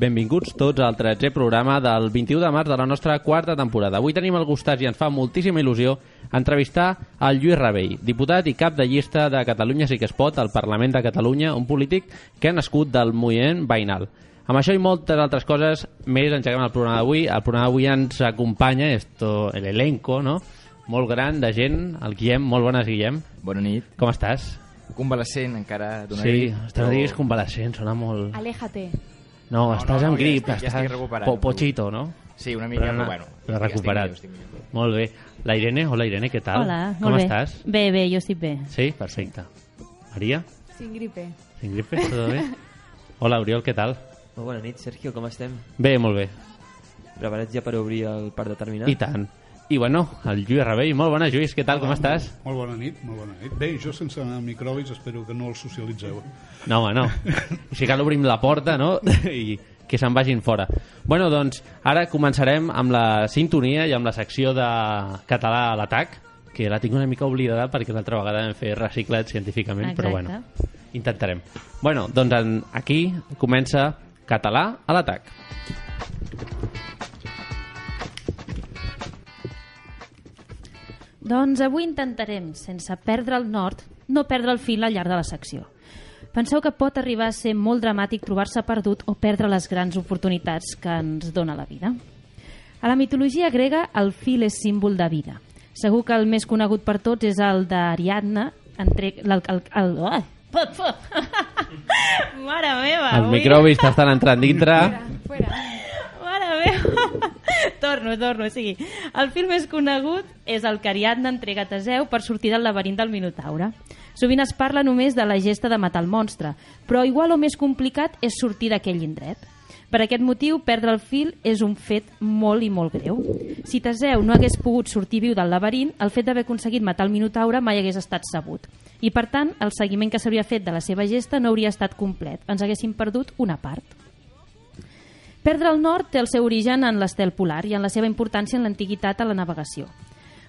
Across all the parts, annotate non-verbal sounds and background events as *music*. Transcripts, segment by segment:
Benvinguts tots al 13è programa del 21 de març de la nostra quarta temporada. Avui tenim el gustàs i ens fa moltíssima il·lusió entrevistar el Lluís Ravell, diputat i cap de llista de Catalunya Sí que es pot al Parlament de Catalunya, un polític que ha nascut del moviment veïnal. Amb això i moltes altres coses més engeguem el programa d'avui. El programa d'avui ens acompanya esto, el elenco, no? Molt gran de gent, el Guillem. Molt bones, Guillem. Bona nit. Com estàs? Convalescent encara d'una Sí, grip, estàs no diguis convalescent, sona molt... Aléjate. No, No, estàs no, amb ja grip, estic- ja estàs estic recuperat. po pochito, no? Sí, una mica, però, bueno. però recuperat. estic millor, estic millor. Molt bé. La Irene, hola Irene, què tal? Hola, Com molt estàs? Bé, bé, jo estic bé. Sí, perfecte. Maria, Sin gripe. sin gripe, todo bé? Hola, Oriol, què tal? Molt bona nit, Sergio, com estem? Bé, molt bé. Preparats ja per obrir el parc determinat? I tant. I bueno, el Lluís Rebell, molt bona, Lluís, què tal, com estàs? Molt bona nit, molt bona nit. Bé, jo sense microbis espero que no els socialitzeu. No, home, no. Si cal obrim la porta, no? *laughs* I que se'n vagin fora. Bueno, doncs, ara començarem amb la sintonia i amb la secció de català a l'atac, que la tinc una mica oblidada perquè l'altra vegada vam fer reciclat científicament, però Exacte. bueno, intentarem. Bueno, doncs en, aquí comença català a l'atac. Doncs avui intentarem, sense perdre el nord, no perdre el fil al llarg de la secció. Penseu que pot arribar a ser molt dramàtic trobar-se perdut o perdre les grans oportunitats que ens dona la vida. A la mitologia grega, el fil és símbol de vida. Segur que el més conegut per tots és el d'Ariadna, entre... El, el, el, put, *laughs* put. Mare meva! Els avui- microbis t'estan entrant dintre. Fuera. Mare meva! *laughs* torno, torno, o sigui, el film més conegut és el que Ariadna entrega Teseu per sortir del laberint del Minotaure. Sovint es parla només de la gesta de matar el monstre, però igual o més complicat és sortir d'aquell indret. Per aquest motiu, perdre el fil és un fet molt i molt greu. Si Teseu no hagués pogut sortir viu del laberint, el fet d'haver aconseguit matar el Minotaure mai hagués estat sabut. I, per tant, el seguiment que s'hauria fet de la seva gesta no hauria estat complet. Ens haguéssim perdut una part. Perdre el nord té el seu origen en l'estel polar i en la seva importància en l'antiguitat a la navegació.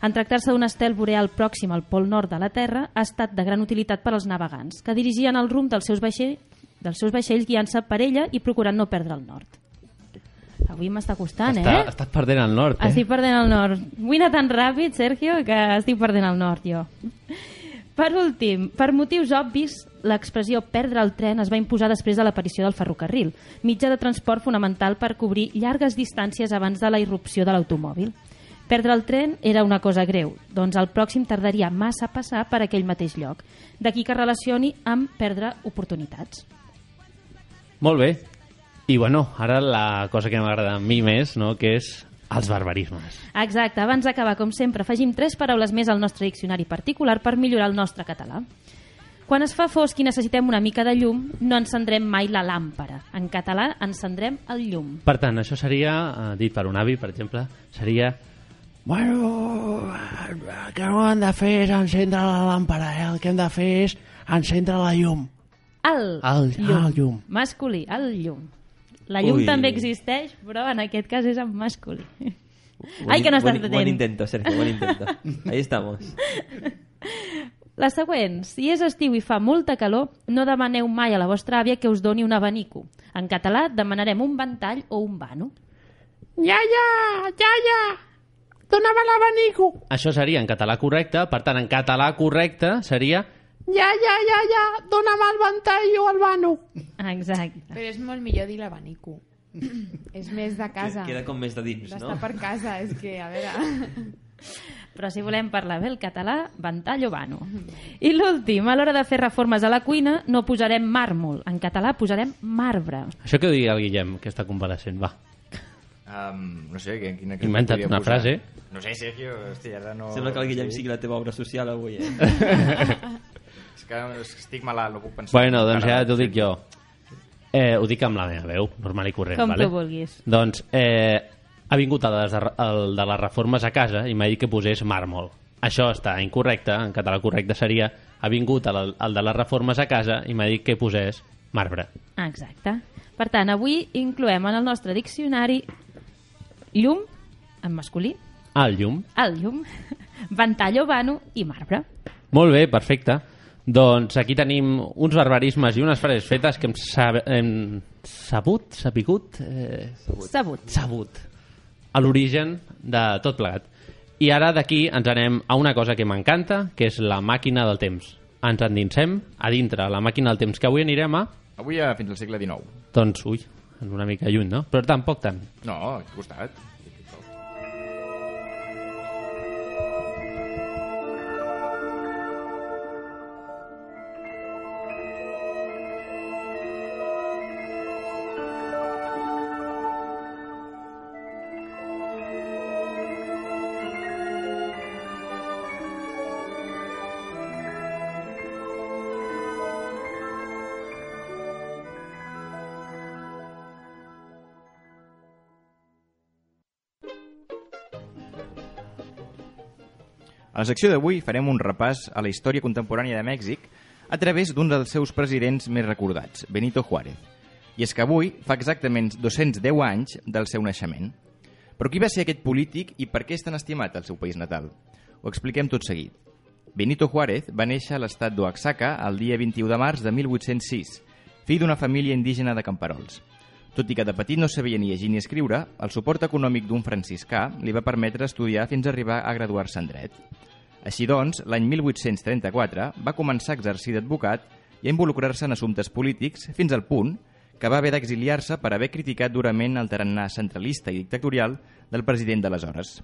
En tractar-se d'un estel boreal pròxim al pol nord de la Terra, ha estat de gran utilitat per als navegants, que dirigien el rumb dels seus, vaixell, dels seus vaixells guiant-se per ella i procurant no perdre el nord. Avui m'està costant, Està, eh? estàs perdent el nord, eh? Estic perdent el nord. Vull anar tan ràpid, Sergio, que estic perdent el nord, jo. Per últim, per motius obvis, l'expressió perdre el tren es va imposar després de l'aparició del ferrocarril, mitjà de transport fonamental per cobrir llargues distàncies abans de la irrupció de l'automòbil. Perdre el tren era una cosa greu, doncs el pròxim tardaria massa a passar per aquell mateix lloc. D'aquí que relacioni amb perdre oportunitats. Molt bé. I bueno, ara la cosa que m'agrada a mi més, no?, que és els barbarismes. Exacte, abans d'acabar, com sempre, afegim tres paraules més al nostre diccionari particular per millorar el nostre català. Quan es fa fosc i necessitem una mica de llum, no encendrem mai la làmpara. En català, encendrem el llum. Per tant, això seria, eh, dit per un avi, per exemple, seria... Bueno, el que no hem de fer és encendre la làmpara, eh? El que hem de fer és encendre la llum. El, El- llum. el llum. Masculí, el llum. La llum Ui. també existeix, però en aquest cas és en masculí. Ai, que no estàs buen, atent. buen intento, Sergio, buen intento. Ahí estamos. *laughs* La següent, si és estiu i fa molta calor, no demaneu mai a la vostra àvia que us doni un abanico. En català demanarem un ventall o un vano. Iaia, iaia, dona'm l'abanico. Això seria en català correcte, per tant, en català correcte seria... Iaia, iaia, dona'm el ventall o el vano. Exacte. Però és molt millor dir l'abanico. *clears throat* és més de casa. Queda com més de dins, D'estar no? per casa, és que, a veure... *laughs* Però si volem parlar bé el català, ventall o vano. I l'últim, a l'hora de fer reformes a la cuina, no posarem màrmol. En català posarem marbre. Això que ho digui el Guillem, que està convalescent, va. Um, no sé, que- quina... quina Inventa't una posar? frase. No sé, Sergio, hòstia, ara no... Sembla que el Guillem sigui la teva obra social avui, eh? *laughs* És que, estic malalt, no puc pensar. Bueno, doncs ja t'ho dic jo. Eh, ho dic amb la meva veu, normal i corrent, Com vale? tu vulguis. Doncs eh, ha vingut el de, les, el de les reformes a casa i m'ha dit que posés màrmol. Això està incorrecte, en català correcte seria ha vingut el, el de les reformes a casa i m'ha dit que posés marbre. Exacte. Per tant, avui incloem en el nostre diccionari llum, en masculí, Al llum. el llum, *laughs* ventall o vano i marbre. Molt bé, perfecte. Doncs aquí tenim uns barbarismes i unes frases fetes que hem, sab hem sabut, sapigut, eh, Sabut. sabut a l'origen de tot plegat. I ara d'aquí ens anem a una cosa que m'encanta, que és la màquina del temps. Ens endinsem a dintre la màquina del temps, que avui anirem a... Avui a fins al segle XIX. Doncs, ui, una mica lluny, no? Però tampoc tant. No, al costat. La secció d'avui farem un repàs a la història contemporània de Mèxic a través d'un dels seus presidents més recordats, Benito Juárez. I és que avui fa exactament 210 anys del seu naixement. Però qui va ser aquest polític i per què és tan estimat al seu país natal? Ho expliquem tot seguit. Benito Juárez va néixer a l'estat d'Oaxaca el dia 21 de març de 1806, fill d'una família indígena de camperols. Tot i que de petit no sabia ni llegir ni escriure, el suport econòmic d'un franciscà li va permetre estudiar fins a arribar a graduar-se en dret. Així doncs, l'any 1834 va començar a exercir d'advocat i a involucrar-se en assumptes polítics fins al punt que va haver d'exiliar-se per haver criticat durament el tarannà centralista i dictatorial del president d'aleshores.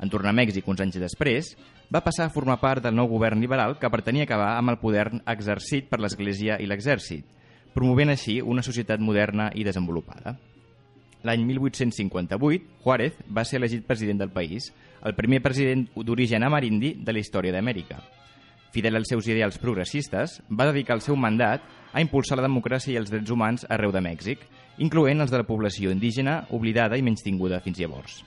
En tornar a Mèxic uns anys després, va passar a formar part del nou govern liberal que pretenia acabar amb el poder exercit per l'Església i l'Exèrcit, promovent així una societat moderna i desenvolupada. L'any 1858, Juárez va ser elegit president del país, el primer president d'origen amerindi de la història d'Amèrica. Fidel als seus ideals progressistes, va dedicar el seu mandat a impulsar la democràcia i els drets humans arreu de Mèxic, incloent els de la població indígena oblidada i menystinguda fins llavors.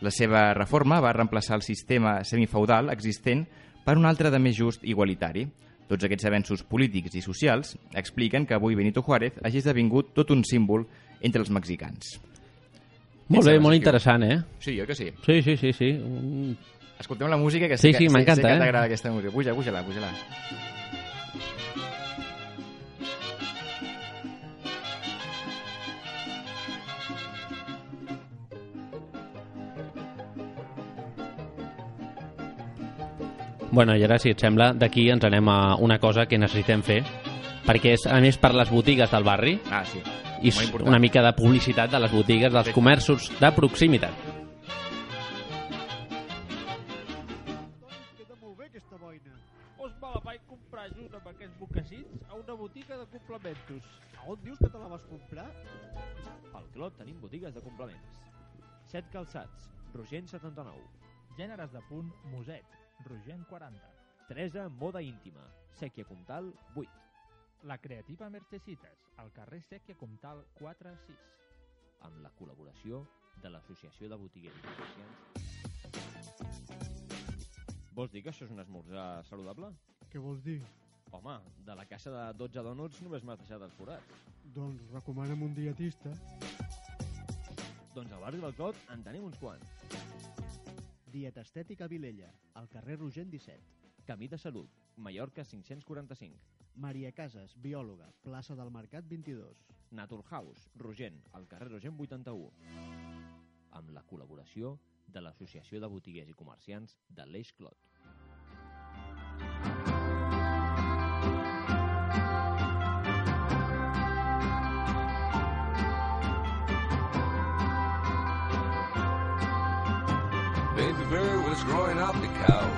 La seva reforma va reemplaçar el sistema semifeudal existent per un altre de més just i igualitari. Tots aquests avenços polítics i socials expliquen que avui Benito Juárez hagi esdevingut tot un símbol entre els mexicans. Molt bé, molt interessant, eh? Sí, oi que sí? Sí, sí, sí, sí. Escoltem la música, que Sí, sé sí, que, sé, m'encanta, sé que eh? t'agrada aquesta música. Puja, puja-la, puja-la. Bueno, i ara, si et sembla, d'aquí ens anem a una cosa que necessitem fer, perquè és, a més, per les botigues del barri, Ah, sí. I una mica de publicitat de les botigues, dels comerços de proximitat. A una botiga de complementos. A on dius que te la vas comprar? Al Clot tenim botigues de complements. Set calçats, Rogent 79. Gèneres de punt Muset, Rogent 40. Teresa Moda Íntima, Sèquia Comtal 8. La Creativa Mercesites, al carrer Sèquia Comtal 4-6. Amb la col·laboració de l'Associació de Botiguers i Comerciants. Vols dir que això és un esmorzar saludable? Què vols dir? Home, de la caixa de 12 donuts només m'has deixat els forats. Doncs recomana'm un dietista. Doncs al barri del Clot en tenim uns quants. Dieta Estètica Vilella, al carrer Rogent 17. Camí de Salut, Mallorca 545. Maria Casas, biòloga, plaça del Mercat 22. Naturhaus, Rogent, al carrer Rogent 81. Amb la col·laboració de l'Associació de Botiguers i Comerciants de l'Eix Clot. Baby bird was growing up the cow.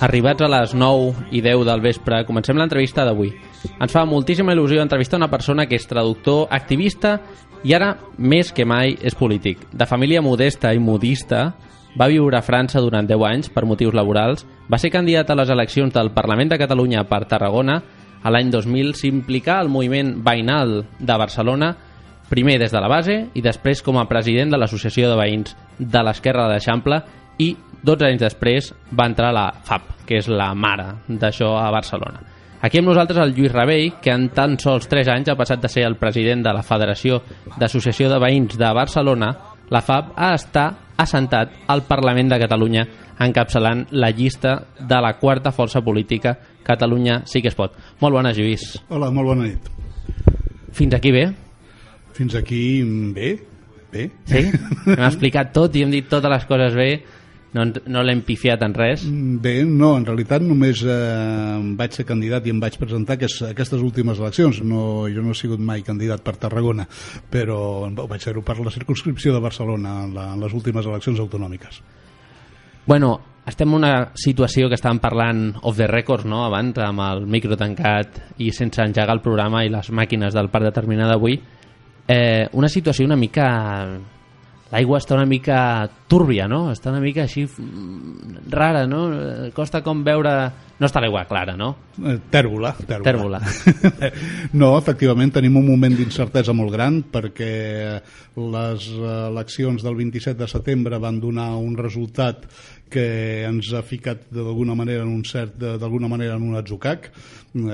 Arribats a les 9 i 10 del vespre, comencem l'entrevista d'avui. Ens fa moltíssima il·lusió entrevistar una persona que és traductor, activista i ara, més que mai, és polític. De família modesta i modista, va viure a França durant 10 anys per motius laborals, va ser candidat a les eleccions del Parlament de Catalunya per Tarragona, a l'any 2000 s'implicar al moviment veïnal de Barcelona primer des de la base i després com a president de l'Associació de Veïns de l'Esquerra de l'Eixample i 12 anys després va entrar la FAP, que és la mare d'això a Barcelona. Aquí amb nosaltres el Lluís Rebell, que en tan sols 3 anys ha passat de ser el president de la Federació d'Associació de Veïns de Barcelona, la FAP ha estar assentat al Parlament de Catalunya encapçalant la llista de la quarta força política Catalunya sí que es pot. Molt bona, Lluís. Hola, molt bona nit. Fins aquí bé? Fins aquí bé, bé. Sí? Hem explicat tot i hem dit totes les coses bé, no, no l'hem pifiat en res. Bé, no, en realitat només eh, vaig ser candidat i em vaig presentar aquest, aquestes últimes eleccions. No, jo no he sigut mai candidat per Tarragona, però vaig ser-ho per la circunscripció de Barcelona en, la, en les últimes eleccions autonòmiques. Bueno, estem en una situació que estàvem parlant off the records, no?, abans, amb el micro tancat i sense engegar el programa i les màquines del parc determinat d'avui. Eh, una situació una mica l'aigua està una mica túrbia, no? Està una mica així mm, rara, no? Eh, Costa com veure... No està l'aigua clara, no? Eh, Tèrbola. Tèrbola. *laughs* no, efectivament, tenim un moment d'incertesa molt gran perquè les eleccions del 27 de setembre van donar un resultat que ens ha ficat d'alguna manera en un cert d'alguna manera en un atzucac.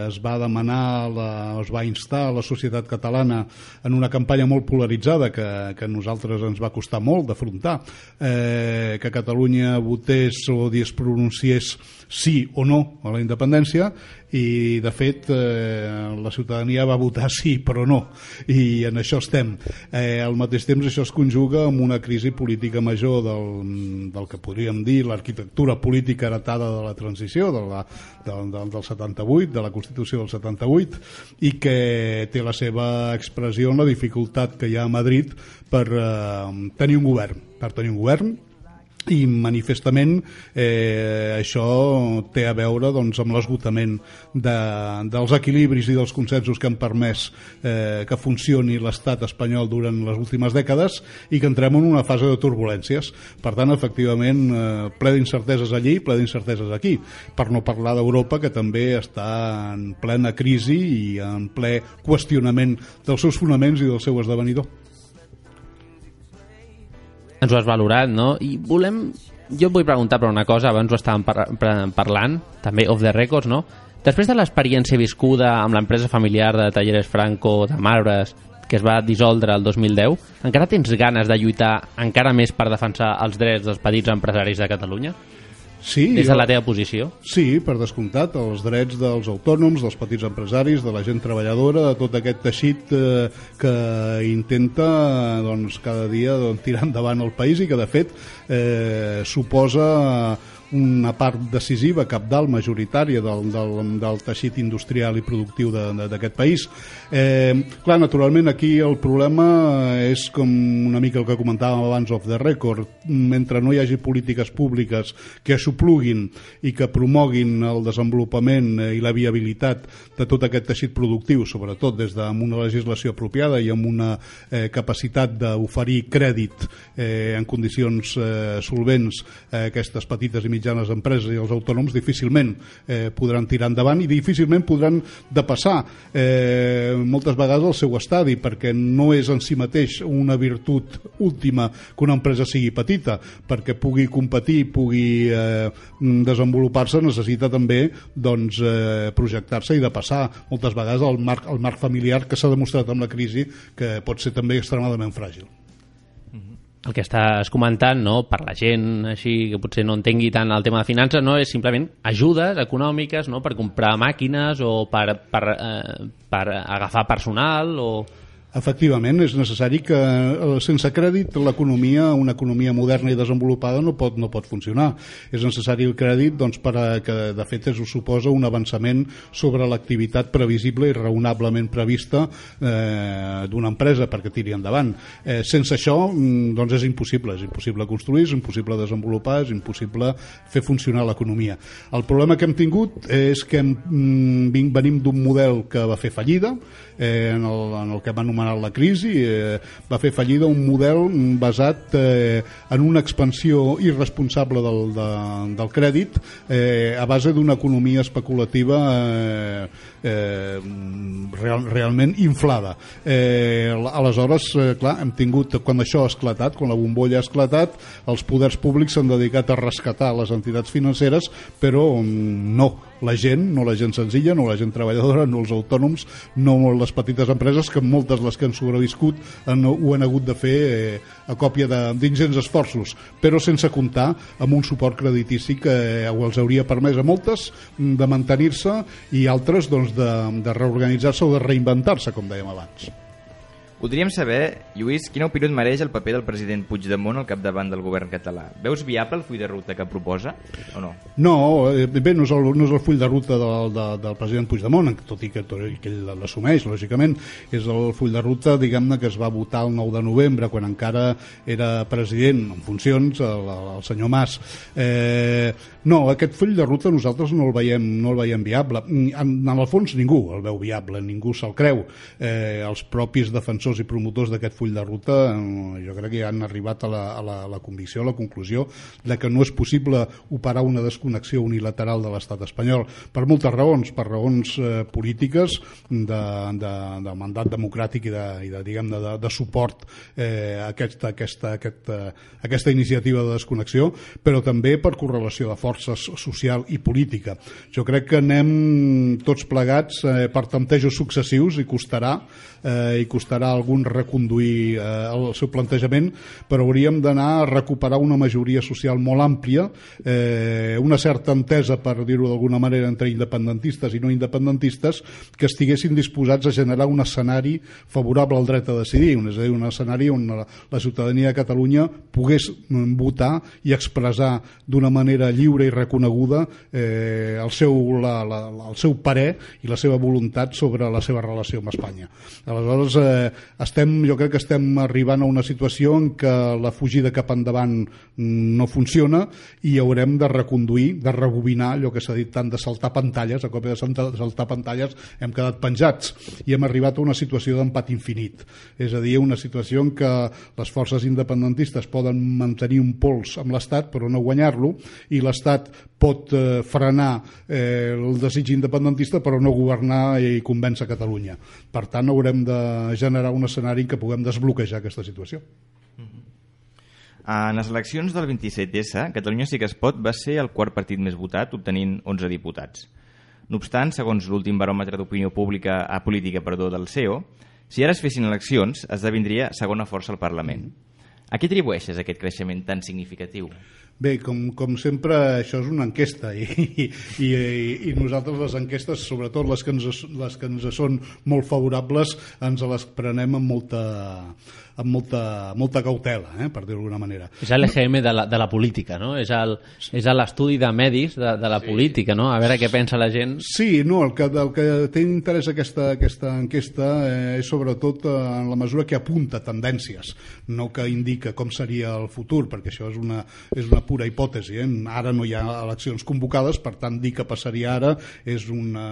Es va demanar la, es va instar a la societat catalana en una campanya molt polaritzada que, que a nosaltres ens va costar molt d'afrontar eh, que Catalunya votés o es pronunciés sí o no a la independència i de fet eh, la ciutadania va votar sí però no i en això estem. Eh, al mateix temps això es conjuga amb una crisi política major del, del que podríem dir l'arquitectura política heretada de la transició de la, del, del, del 78 de la Constitució del 78 i que té la seva expressió en la dificultat que hi ha a Madrid per eh, tenir un govern per tenir un govern i manifestament eh, això té a veure doncs, amb l'esgotament de, dels equilibris i dels consensos que han permès eh, que funcioni l'estat espanyol durant les últimes dècades i que entrem en una fase de turbulències. Per tant, efectivament, eh, ple d'incerteses allí, ple d'incerteses aquí, per no parlar d'Europa, que també està en plena crisi i en ple qüestionament dels seus fonaments i del seu esdevenidor ens ho has valorat, no? I volem... Jo et vull preguntar per una cosa, abans ho estàvem par parlant, també off the records, no? Després de l'experiència viscuda amb l'empresa familiar de Talleres Franco de Marbres, que es va dissoldre el 2010, encara tens ganes de lluitar encara més per defensar els drets dels petits empresaris de Catalunya? Sí, Des de la teva posició? Sí, per descomptat, els drets dels autònoms, dels petits empresaris, de la gent treballadora, de tot aquest teixit eh, que intenta doncs, cada dia doncs, tirar endavant el país i que de fet eh, suposa una part decisiva, capdalt, majoritària del, del, del teixit industrial i productiu d'aquest país. Eh, clar, naturalment aquí el problema és com una mica el que comentàvem abans of the record, mentre no hi hagi polítiques públiques que aixopluguin i que promoguin el desenvolupament i la viabilitat de tot aquest teixit productiu, sobretot des d'una una legislació apropiada i amb una eh, capacitat d'oferir crèdit eh, en condicions eh, solvents a aquestes petites i mitjanes empreses i els autònoms difícilment eh, podran tirar endavant i difícilment podran depassar eh, moltes vegades el seu estadi perquè no és en si mateix una virtut última que una empresa sigui petita. Perquè pugui competir, pugui eh, desenvolupar-se necessita també doncs, eh, projectar-se i de passar moltes vegades al marc, al marc familiar que s'ha demostrat amb la crisi que pot ser també extremadament fràgil el que estàs comentant, no, per la gent així que potser no entengui tant el tema de finances, no, és simplement ajudes econòmiques no, per comprar màquines o per, per, eh, per agafar personal o Efectivament, és necessari que eh, sense crèdit l'economia, una economia moderna i desenvolupada no pot, no pot funcionar. És necessari el crèdit doncs, per a, que de fet es suposa un avançament sobre l'activitat previsible i raonablement prevista eh, d'una empresa perquè tiri endavant. Eh, sense això mm, doncs és impossible, és impossible construir, és impossible desenvolupar, és impossible fer funcionar l'economia. El problema que hem tingut és que hem, mm, venim d'un model que va fer fallida, eh, en, el, en el que hem anomenat anomenat la crisi, eh, va fer fallida un model basat eh, en una expansió irresponsable del, de, del crèdit eh, a base d'una economia especulativa eh, eh, real, realment inflada. Eh, aleshores, eh, clar, hem tingut, quan això ha esclatat, quan la bombolla ha esclatat, els poders públics s'han dedicat a rescatar les entitats financeres, però mm, no, la gent, no la gent senzilla, no la gent treballadora, no els autònoms, no les petites empreses, que moltes les que han sobreviscut han, ho han hagut de fer eh, a còpia d'ingents esforços, però sense comptar amb un suport creditici que eh, els hauria permès a moltes mm, de mantenir-se i altres doncs, de, de reorganitzar-se o de reinventar-se, com dèiem abans. Voldríem saber, Lluís, quina opinió et mereix el paper del president Puigdemont al capdavant del govern català. Veus viable el full de ruta que proposa o no? No, eh, bé, no és el, no és el full de ruta del, de, del president Puigdemont, tot i que, que ell l'assumeix, lògicament, és el full de ruta, diguem-ne, que es va votar el 9 de novembre, quan encara era president en funcions, el, el senyor Mas. Eh, no, aquest full de ruta nosaltres no el veiem, no el veiem viable. Mm, En, en el fons ningú el veu viable, ningú se'l creu. Eh, els propis defensors i promotors d'aquest full de ruta eh, jo crec que ja han arribat a la, a, la, a la convicció, a la conclusió de que no és possible operar una desconnexió unilateral de l'estat espanyol per moltes raons, per raons eh, polítiques de, de, de mandat democràtic i de, i de, diguem de, de suport eh, a aquesta, aquesta, aquesta, aquesta iniciativa de desconnexió, però també per correlació de forces social i política. Jo crec que anem tots plegats eh, per temptejos successius i costarà eh, i costarà algun reconduir eh, el seu plantejament, però hauríem d'anar a recuperar una majoria social molt àmplia, eh, una certa entesa, per dir-ho d'alguna manera, entre independentistes i no independentistes, que estiguessin disposats a generar un escenari favorable al dret a decidir, és a dir, un escenari on la, la ciutadania de Catalunya pogués mm, votar i expressar d'una manera lliure i reconeguda eh, el, seu, la, la- el seu parer i la seva voluntat sobre la seva relació amb Espanya. Aleshores, eh, estem, jo crec que estem arribant a una situació en què la fugida cap endavant no funciona i haurem de reconduir, de rebobinar allò que s'ha dit tant de saltar pantalles, a còpia de saltar pantalles hem quedat penjats i hem arribat a una situació d'empat infinit. És a dir, una situació en què les forces independentistes poden mantenir un pols amb l'Estat però no guanyar-lo i l'Estat pot eh, frenar eh, el desig independentista però no governar i convèncer Catalunya. Per tant, haurem de generar un escenari en què puguem desbloquejar aquesta situació. En les eleccions del 27S, Catalunya sí que es pot va ser el quart partit més votat, obtenint 11 diputats. No obstant, segons l'últim baròmetre d'opinió pública a política perdó, del CEO, si ara es fessin eleccions, esdevindria segona força al Parlament. A què atribueixes aquest creixement tan significatiu? Bé, com, com sempre, això és una enquesta i, i, i, i nosaltres les enquestes, sobretot les que, ens, les que ens són molt favorables, ens les prenem amb molta, amb molta, molta cautela, eh, per dir-ho d'alguna manera. És l'EGM de, la, de la política, no? És l'estudi de medis de, de la sí. política, no? A veure què pensa la gent. Sí, no, el que, el que té interès aquesta, aquesta enquesta eh, és sobretot eh, en la mesura que apunta tendències, no que indica com seria el futur, perquè això és una, és una pura hipòtesi. Eh? Ara no hi ha eleccions convocades, per tant, dir que passaria ara és una,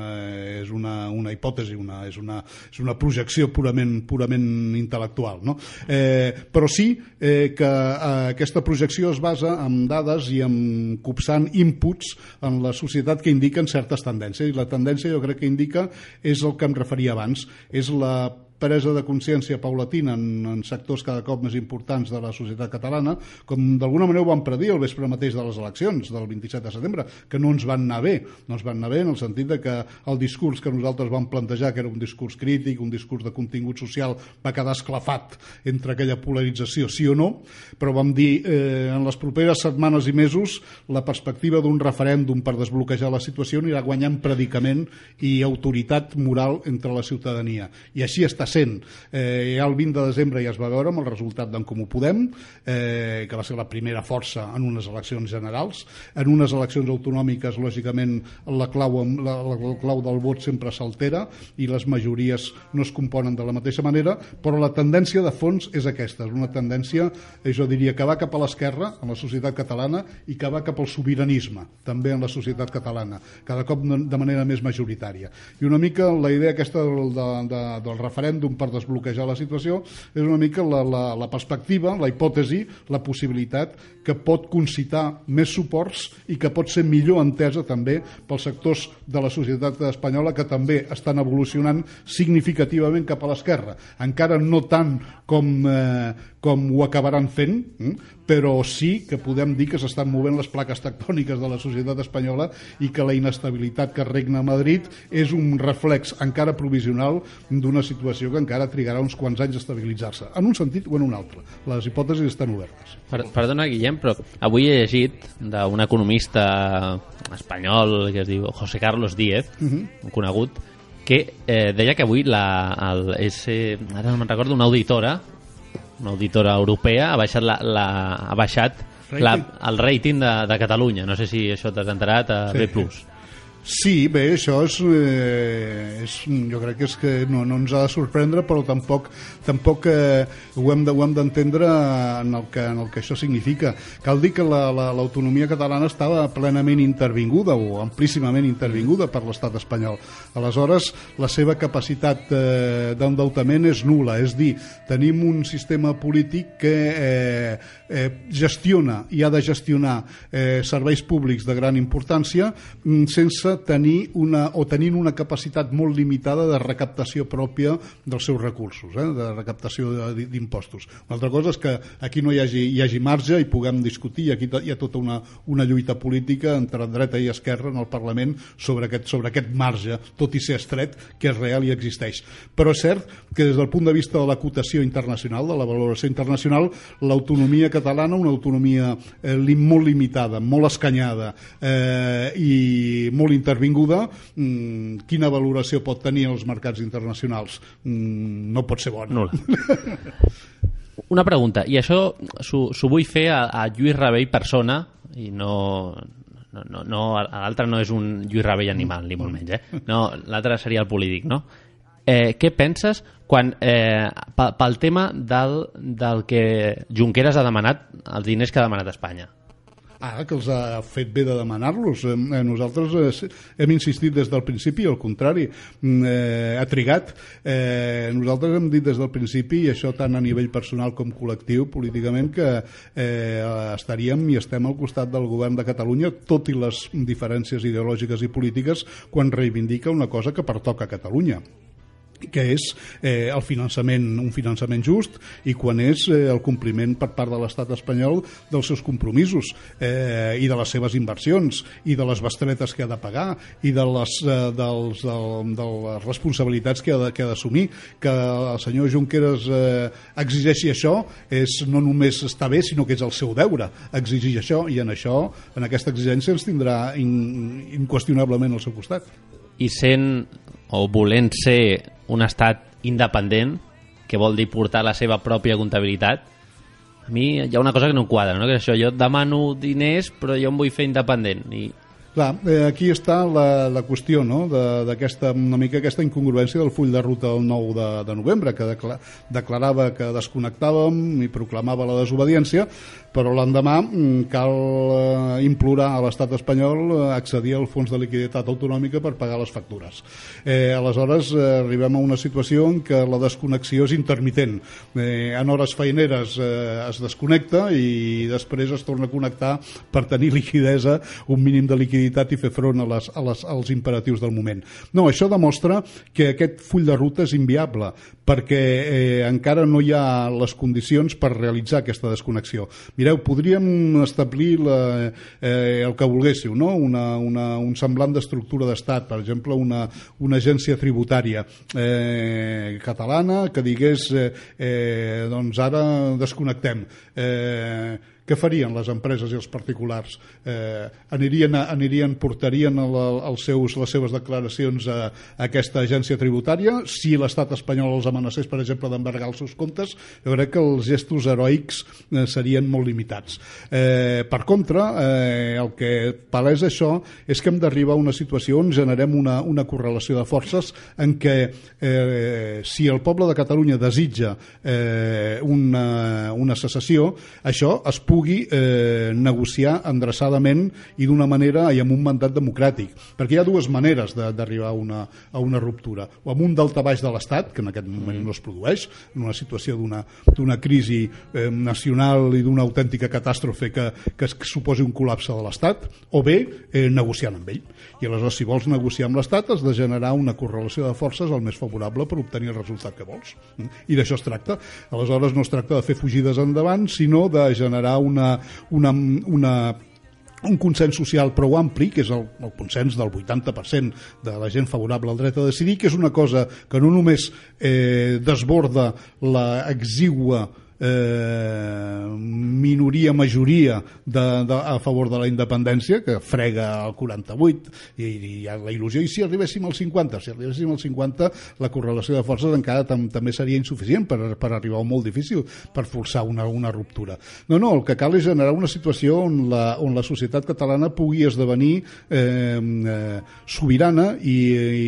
és una, una hipòtesi, una, és, una, és una projecció purament, purament intel·lectual. No? Eh, però sí eh, que eh, aquesta projecció es basa en dades i en copsant inputs en la societat que indiquen certes tendències. I la tendència jo crec que indica és el que em referia abans, és la presa de consciència paulatina en, en sectors cada cop més importants de la societat catalana, com d'alguna manera ho van predir el vespre mateix de les eleccions del 27 de setembre, que no ens van anar bé. No ens van anar bé en el sentit de que el discurs que nosaltres vam plantejar, que era un discurs crític, un discurs de contingut social, va quedar esclafat entre aquella polarització, sí o no, però vam dir eh, en les properes setmanes i mesos la perspectiva d'un referèndum per desbloquejar la situació anirà guanyant predicament i autoritat moral entre la ciutadania. I així està sent. Eh, ja el 20 de desembre ja es va veure amb el resultat d'en Comú Podem, eh, que va ser la primera força en unes eleccions generals. En unes eleccions autonòmiques, lògicament, la clau, la, la, la clau del vot sempre s'altera i les majories no es componen de la mateixa manera, però la tendència de fons és aquesta, és una tendència, eh, jo diria, que va cap a l'esquerra, en la societat catalana, i que va cap al sobiranisme, també en la societat catalana, cada cop de manera més majoritària. I una mica la idea aquesta del, de, de, del referèndum referèndum per desbloquejar la situació, és una mica la, la, la perspectiva, la hipòtesi, la possibilitat que pot concitar més suports i que pot ser millor entesa també pels sectors de la societat espanyola que també estan evolucionant significativament cap a l'esquerra. Encara no tant com, eh, com ho acabaran fent, eh? Però sí que podem dir que s'estan movent les plaques tectòniques de la societat espanyola i que la inestabilitat que regna a Madrid és un reflex encara provisional d'una situació que encara trigarà uns quants anys a estabilitzar-se, en un sentit o en un altre. Les hipòtesis estan obertes. Per, perdona, Guillem, però avui he llegit d'un economista espanyol que es diu José Carlos Díez, uh Mhm. -huh. conegut, que eh, deia que avui la, el, és, eh, ara no me'n recordo, una auditora una auditora europea ha baixat, la, la, ha baixat la, el rating de, de Catalunya. No sé si això t'has enterat a Sí. B+. Plus. Sí, bé, això és, eh, és, jo crec que és que no, no ens ha de sorprendre, però tampoc, tampoc eh, ho hem de- d'entendre en, el que, en el que això significa. Cal dir que la- la- l'autonomia catalana estava plenament intervinguda o amplíssimament intervinguda per l'estat espanyol. Aleshores, la seva capacitat eh, d'endeutament és nula, és dir, tenim un sistema polític que eh, eh, gestiona i ha de gestionar eh, serveis públics de gran importància mm, sense tenir una, o tenint una capacitat molt limitada de recaptació pròpia dels seus recursos, eh, de recaptació d'impostos. Una altra cosa és que aquí no hi hagi, hi hagi marge i puguem discutir, aquí hi ha tota una, una lluita política entre dreta i esquerra en el Parlament sobre aquest, sobre aquest marge, tot i ser estret, que és real i existeix. Però és cert que des del punt de vista de la cotació internacional, de la valoració internacional, l'autonomia catalana, una autonomia eh, molt limitada, molt escanyada eh, i molt intervinguda, mm, quina valoració pot tenir els mercats internacionals? Mm, no pot ser bona. Nula. *laughs* Una pregunta, i això s'ho vull fer a, a Lluís Rabell persona, i no, no, no, no l'altre no és un Lluís Rabell animal, ni molt menys, eh? No, l'altre seria el polític, no? Eh, què penses quan, eh, pel, pel tema del, del que Junqueras ha demanat, els diners que ha demanat Espanya? Ara que els ha fet bé de demanar-los. Eh, eh, Nosaltres eh, hem insistit des del principi, al contrari, mm, eh, ha trigat. Eh, nosaltres hem dit des del principi, i això tant a nivell personal com col·lectiu, políticament, que eh, estaríem i estem al costat del govern de Catalunya, tot i les diferències ideològiques i polítiques, quan reivindica una cosa que pertoca a Catalunya que és eh, el finançament, un finançament just i quan és eh, el compliment per part de l'estat espanyol dels seus compromisos eh, i de les seves inversions i de les bestretes que ha de pagar i de les, eh, dels, del, de les responsabilitats que ha de- que ha d'assumir. Que el senyor Junqueras eh, exigeixi això és no només està bé sinó que és el seu deure exigir això i en això, en aquesta exigència ens tindrà in, inqüestionablement al seu costat. I sent o volent ser un estat independent, que vol dir portar la seva pròpia comptabilitat, a mi hi ha una cosa que no quadra, no? que això, jo demano diners però jo em vull fer independent i Clar, eh, aquí està la, la qüestió no? d'aquesta una mica aquesta incongruència del full de ruta del 9 de, de novembre que decla, declarava que desconnectàvem i proclamava la desobediència però l'endemà mm, cal eh, implorar a l'estat espanyol eh, accedir al fons de liquiditat autonòmica per pagar les factures. Eh, aleshores eh, arribem a una situació en què la desconnexió és intermitent. Eh, en hores feineres eh, es desconnecta i després es torna a connectar per tenir *laughs* liquidesa, un mínim de liquiditat i fer front a les, a les, als imperatius del moment. No, això demostra que aquest full de ruta és inviable perquè eh, encara no hi ha les condicions per realitzar aquesta desconnexió. Mireu, podríem establir la, eh, el que volguéssiu, no? una, una, un semblant d'estructura d'estat, per exemple, una, una agència tributària eh, catalana que digués eh, eh, doncs ara desconnectem. Eh, què farien les empreses i els particulars? Eh, anirien, a, anirien portarien el, els seus, les seves declaracions a, a aquesta agència tributària? Si l'estat espanyol els amenacés, per exemple, d'embargar els seus comptes, jo crec que els gestos heroics eh, serien molt limitats. Eh, per contra, eh, el que palesa això és que hem d'arribar a una situació on generem una, una correlació de forces en què eh, si el poble de Catalunya desitja eh, una, una secessió, això es pugui pugui eh, negociar endreçadament i d'una manera i amb un mandat democràtic. Perquè hi ha dues maneres de- d'arribar a, una, a una ruptura. O amb un daltabaix de l'Estat, que en aquest moment no es produeix, en una situació d'una d'una crisi eh, nacional i d'una autèntica catàstrofe que, que, es- que suposi un col·lapse de l'Estat, o bé eh, negociant amb ell. I aleshores, si vols negociar amb l'Estat, has de generar una correlació de forces el més favorable per obtenir el resultat que vols. Mm? I d'això es tracta. Aleshores, no es tracta de fer fugides endavant, sinó de generar una, una, una un consens social prou ampli, que és el, el consens del 80% de la gent favorable al dret a decidir, que és una cosa que no només eh, desborda la exigua minoria-majoria de, de, a favor de la independència, que frega el 48, i, i hi ha la il·lusió, i si arribéssim al 50, si arribéssim al 50, la correlació de forces encara tam, també seria insuficient per, per arribar o molt difícil per forçar una, una ruptura. No, no, el que cal és generar una situació on la, on la societat catalana pugui esdevenir eh, eh, sobirana i,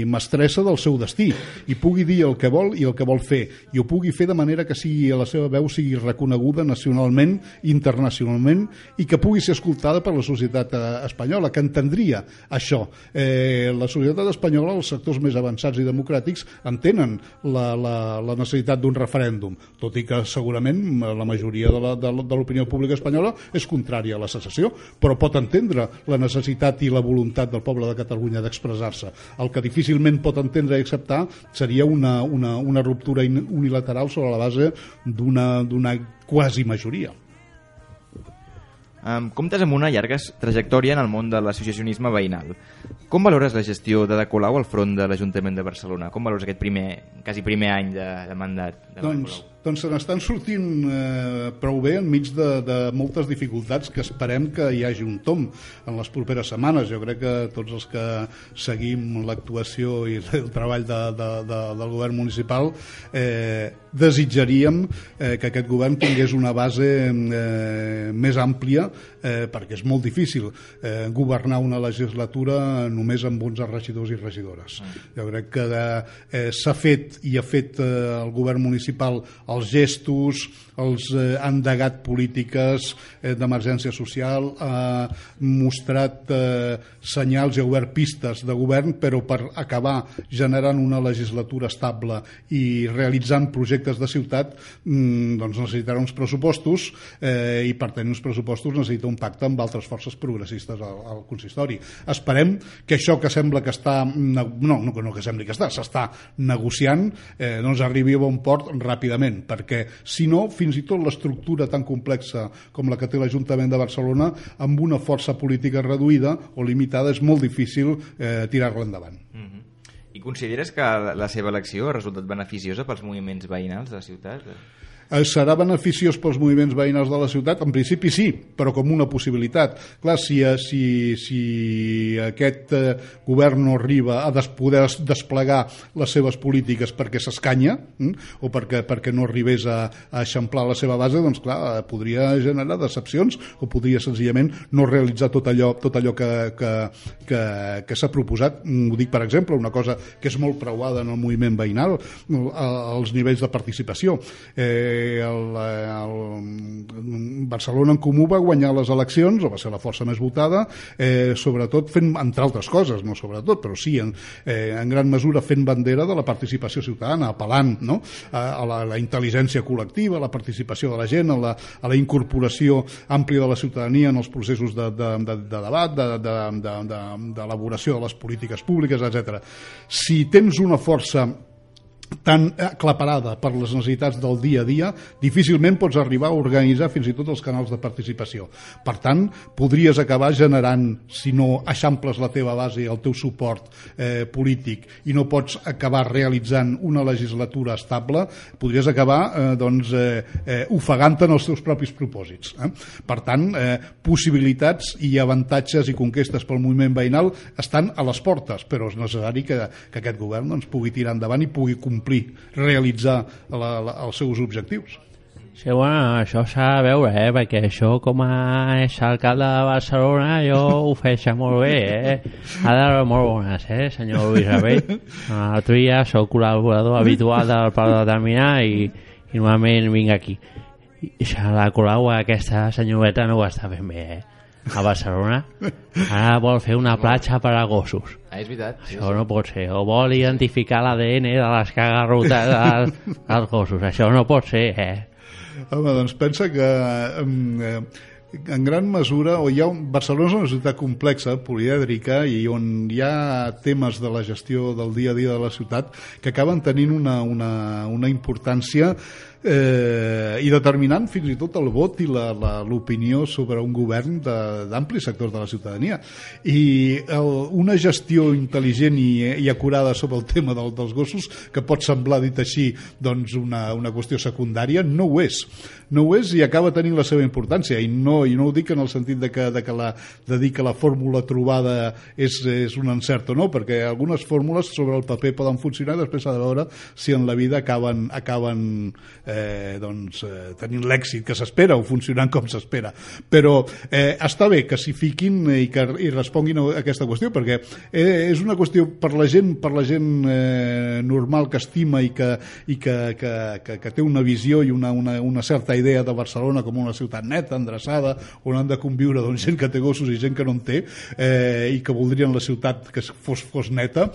i mestressa del seu destí, i pugui dir el que vol i el que vol fer, i ho pugui fer de manera que sigui la seva veu sigui reconeguda nacionalment internacionalment i que pugui ser escoltada per la societat eh, espanyola, que entendria això. Eh, la societat espanyola, els sectors més avançats i democràtics, entenen la, la, la necessitat d'un referèndum, tot i que segurament la majoria de l'opinió pública espanyola és contrària a la secessió, però pot entendre la necessitat i la voluntat del poble de Catalunya d'expressar-se. El que difícilment pot entendre i acceptar seria una, una, una ruptura unilateral sobre la base d'una d'una quasi majoria. Um, comptes amb una llarga trajectòria en el món de l'associacionisme veïnal. Com valores la gestió de De Colau al front de l'Ajuntament de Barcelona? Com valores aquest primer, quasi primer any de, de mandat de Doncs, Colau? Doncs se n'estan sortint eh, prou bé enmig de, de moltes dificultats que esperem que hi hagi un tom en les properes setmanes. Jo crec que tots els que seguim l'actuació i *laughs* el treball de, de, de, del govern municipal eh, desitjaríem eh, que aquest govern tingués una base eh, més àmplia eh, perquè és molt difícil eh, governar una legislatura només amb 11 regidors i regidores. Jo crec que eh, s'ha fet i ha fet eh, el govern municipal els gestos, els eh, ha endegat polítiques eh, d'emergència social, ha mostrat eh, senyals i ha obert pistes de govern, però per acabar generant una legislatura estable i realitzant projectes de ciutat mm, doncs necessitarà uns pressupostos eh, i per tenir uns pressupostos necessita un pacte amb altres forces progressistes al, al consistori. Esperem que això que sembla que està no, no, no que sembli que està, s'està negociant eh, doncs arribi a bon port ràpidament, perquè si no, fins i tot l'estructura tan complexa com la que té l'Ajuntament de Barcelona amb una força política reduïda o limitada és molt difícil eh, tirar-la endavant. Mhm. I consideres que la seva elecció ha resultat beneficiosa pels moviments veïnals de la ciutat? Eh, serà beneficiós pels moviments veïnals de la ciutat? En principi sí, però com una possibilitat. Clar, si, eh, si, si aquest eh, govern no arriba a des, poder des- desplegar les seves polítiques perquè s'escanya hm, o perquè, perquè no arribés a, a eixamplar la seva base, doncs clar, eh, podria generar decepcions o podria senzillament no realitzar tot allò, tot allò que, que, que, que s'ha proposat. Mm, Ho dic, per exemple, una cosa que és molt preuada en el moviment veïnal, el- els nivells de participació. Eh, el, el, Barcelona en Comú va guanyar les eleccions, o va ser la força més votada, eh, sobretot fent, entre altres coses, no sobretot, però sí, en, eh, en gran mesura fent bandera de la participació ciutadana, apel·lant no? a, a la, la intel·ligència col·lectiva, a la participació de la gent, a la, a la incorporació àmplia de la ciutadania en els processos de, de, de, de debat, d'elaboració de, de, de, d'elaboració de les polítiques públiques, etc. Si tens una força tan aclaparada per les necessitats del dia a dia, difícilment pots arribar a organitzar fins i tot els canals de participació. Per tant, podries acabar generant, si no eixamples la teva base el teu suport eh, polític i no pots acabar realitzant una legislatura estable, podries acabar eh, doncs, eh, eh, ofegant-te en els teus propis propòsits. Eh? Per tant, eh, possibilitats i avantatges i conquestes pel moviment veïnal estan a les portes, però és necessari que, que aquest govern doncs, pugui tirar endavant i pugui complir, realitzar la, la, els seus objectius. Sí, bueno, això s'ha de veure, eh? perquè això com a exalcalde de Barcelona jo ho feia molt bé, eh? Ha de molt bones, eh, senyor Luis Rabell? *laughs* L'altre dia soc col·laborador habitual del Pla de Determinar i, i normalment vinc aquí. I la Colau, aquesta senyoreta no ho està fent bé, eh? A Barcelona. Ara vol fer una platja per a gossos. Ah, és veritat. Sí, Això no pot ser. O vol identificar l'ADN de les cagarrutes dels, dels gossos. Això no pot ser, eh? Home, doncs pensa que eh, en gran mesura o hi ha un, Barcelona és una ciutat complexa, polièdrica i on hi ha temes de la gestió del dia a dia de la ciutat que acaben tenint una, una, una importància eh, i determinant fins i tot el vot i l'opinió sobre un govern d'amplis sectors de la ciutadania. I el, una gestió intel·ligent i, i acurada sobre el tema del, dels gossos que pot semblar dit així doncs una, una qüestió secundària no ho és no ho és i acaba tenint la seva importància. I no, i no ho dic en el sentit de, que, de, que la, de dir que la fórmula trobada és, és un encert o no, perquè algunes fórmules sobre el paper poden funcionar i després de veure si en la vida acaben, acaben eh, doncs, eh, tenint l'èxit que s'espera o funcionant com s'espera. Però eh, està bé que s'hi fiquin i que i responguin a aquesta qüestió perquè eh, és una qüestió per la gent per la gent eh, normal que estima i que, i que, que, que, que té una visió i una, una, una certa idea de Barcelona com una ciutat neta, endreçada on han de conviure doncs, gent que té gossos i gent que no en té eh, i que voldrien la ciutat que fos, fos neta.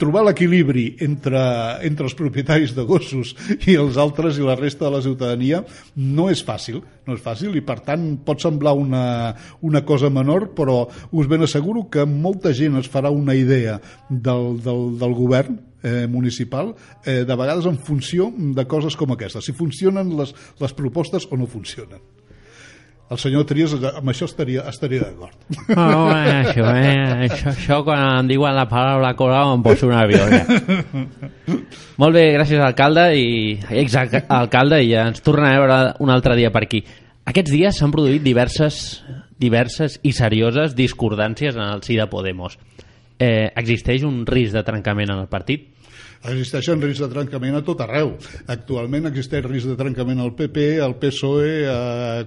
Trobar l'equilibri entre, entre els propietaris de gossos i els altres i la resta de la ciutadania no és fàcil, no és fàcil i per tant pot semblar una, una cosa menor però us ben asseguro que molta gent es farà una idea del, del, del govern eh, municipal, eh, de vegades en funció de coses com aquestes, si funcionen les, les propostes o no funcionen. El senyor Trias amb això estaria, estaria d'acord. Oh, eh, això, eh, això, això quan em diuen la paraula Colau em poso un avió. Ja. Molt bé, gràcies alcalde i exalcalde i ja ens tornarem a veure un altre dia per aquí. Aquests dies s'han produït diverses, diverses i serioses discordàncies en el si de Podemos. Eh, existeix un risc de trencament en el partit? Existeixen riscs de trencament a tot arreu. Actualment existeix risc de trencament al PP, al PSOE, a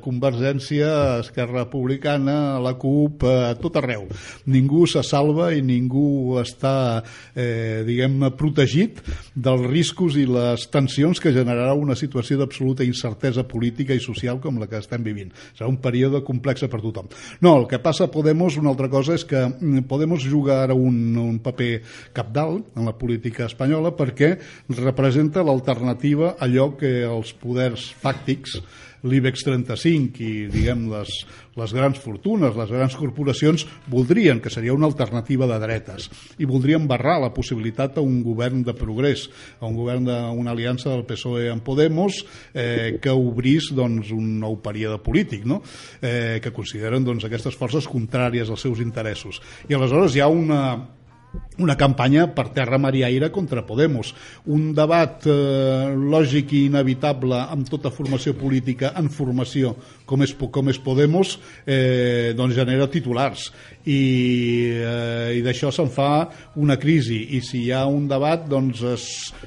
Convergència, a Esquerra Republicana, a la CUP, a tot arreu. Ningú se salva i ningú està, eh, diguem-ne, protegit dels riscos i les tensions que generarà una situació d'absoluta incertesa política i social com la que estem vivint. Serà un període complex per tothom. No, el que passa a Podemos, una altra cosa, és que mm, Podemos juga ara un, un paper capdalt en la política espanyola perquè representa l'alternativa a allò que els poders fàctics l'IBEX 35 i diguem les, les grans fortunes, les grans corporacions voldrien, que seria una alternativa de dretes i voldrien barrar la possibilitat a un govern de progrés, a un govern d'una aliança del PSOE amb Podemos eh, que obrís doncs, un nou període polític no? eh, que consideren doncs, aquestes forces contràries als seus interessos i aleshores hi ha una una campanya per terra mar i aire contra Podemos. Un debat eh, lògic i inevitable amb tota formació política en formació com és, com és Podemos eh, doncs genera titulars i, eh, i d'això se'n fa una crisi i si hi ha un debat doncs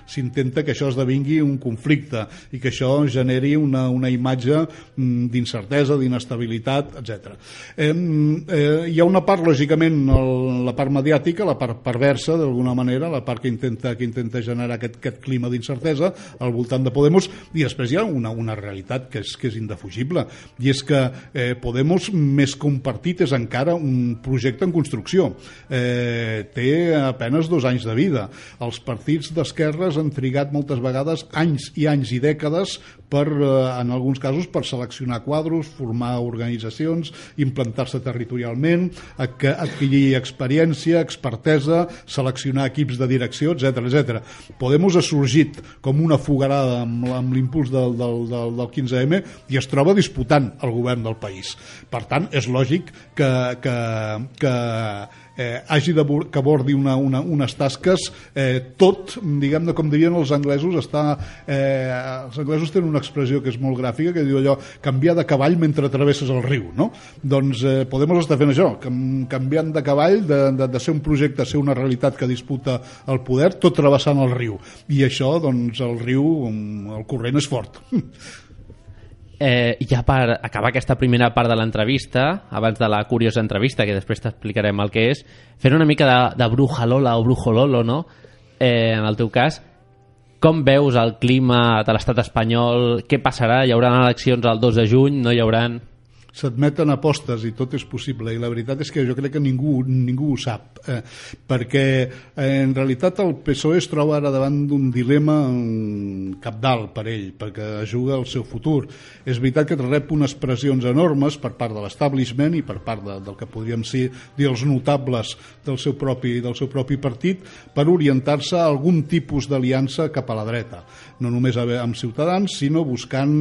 s'intenta que això esdevingui un conflicte i que això generi una, una imatge mm, d'incertesa, d'inestabilitat, etc. Eh, eh, hi ha una part, lògicament, el, la part mediàtica, la part perversa, d'alguna manera, la part que intenta, que intenta generar aquest, aquest clima d'incertesa al voltant de Podemos, i després hi ha una, una realitat que és, que és indefugible, i és que eh, Podemos, més que un partit, és encara un projecte en construcció. Eh, té apenes dos anys de vida. Els partits d'esquerres han trigat moltes vegades anys i anys i dècades per, eh, en alguns casos, per seleccionar quadros, formar organitzacions, implantar-se territorialment, adqu- adquirir experiència, expertesa, seleccionar equips de direcció, etc etc. Podemos ha sorgit com una fogarada amb, amb l'impuls del, del, del, del 15M i es troba disputant el govern del país. Per tant, és lògic que, que, que eh, hagi de que abordi una, una, unes tasques eh, tot, diguem-ne, com dirien els anglesos, està, eh, els anglesos tenen una expressió que és molt gràfica, que diu allò, canviar de cavall mentre travesses el riu, no? Doncs eh, Podemos està fent això, canviant de cavall, de, de, de ser un projecte ser una realitat que disputa el poder, tot travessant el riu. I això, doncs, el riu, mm, el corrent és fort. *laughs* Eh, ja per acabar aquesta primera part de l'entrevista, abans de la curiosa entrevista, que després t'explicarem el que és, fer una mica de, de bruja Lola o brujo Lolo, no? Eh, en el teu cas, Com veus el clima de l'estat espanyol? Què passarà? Hi haurà eleccions el 2 de juny? No hi hauran? S'admeten apostes i tot és possible i la veritat és que jo crec que ningú, ningú ho sap eh, perquè eh, en realitat el PSOE es troba ara davant d'un dilema mm, capdalt per ell perquè juga el seu futur. És veritat que rep unes pressions enormes per part de l'establishment i per part de, del que podríem ser dir els notables del seu propi, del seu propi partit per orientar-se a algun tipus d'aliança cap a la dreta no només amb Ciutadans sinó buscant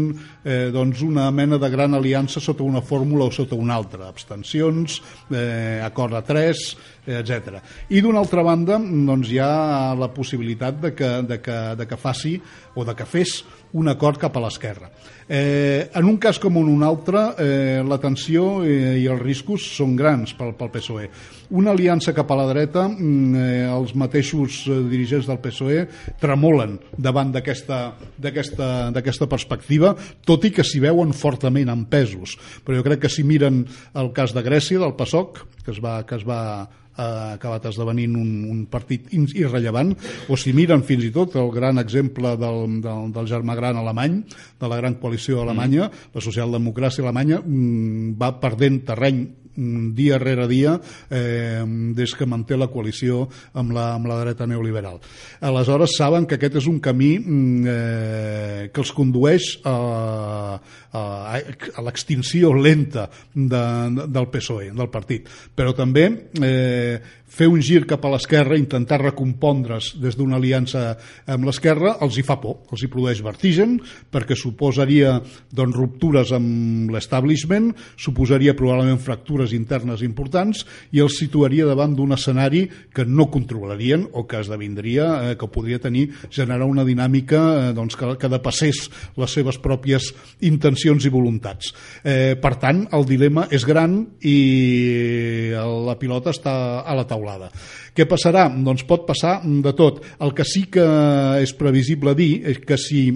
eh, doncs una mena de gran aliança sota una fórmula o sota una altra, abstencions, eh, acord a 3, eh, etc. I d'una altra banda doncs hi ha la possibilitat de que, de, que, de que faci o de que fes un acord cap a l'esquerra. Eh, en un cas com en un altre, eh, la tensió eh, i els riscos són grans pel, pel PSOE. Una aliança cap a la dreta, mm, eh, els mateixos eh, dirigents del PSOE tremolen davant d'aquesta perspectiva, tot i que s'hi veuen fortament en pesos. Però jo crec que si miren el cas de Grècia, del PASOK, que es va, que es va ha acabat esdevenint un, un partit irrellevant, o si miren fins i tot el gran exemple del, del, del germà gran alemany, de la gran coalició alemanya, mm. la socialdemocràcia alemanya mm, va perdent terreny mm, dia rere dia eh, des que manté la coalició amb la, amb la dreta neoliberal. Aleshores saben que aquest és un camí mm, eh, que els condueix a, a, a l'extinció lenta de, del PSOE, del partit. Però també eh, fer un gir cap a l'esquerra, intentar recompondre's des d'una aliança amb l'esquerra, els hi fa por, els hi produeix vertigen, perquè suposaria doncs, ruptures amb l'establishment, suposaria probablement fractures internes importants i els situaria davant d'un escenari que no controlarien o que esdevindria, eh, que podria tenir, generar una dinàmica eh, doncs, que, que depassés les seves pròpies intencions i voluntats. Eh, per tant, el dilema és gran i la pilota està a la taulada. Què passarà? Doncs pot passar de tot. El que sí que és previsible dir és que si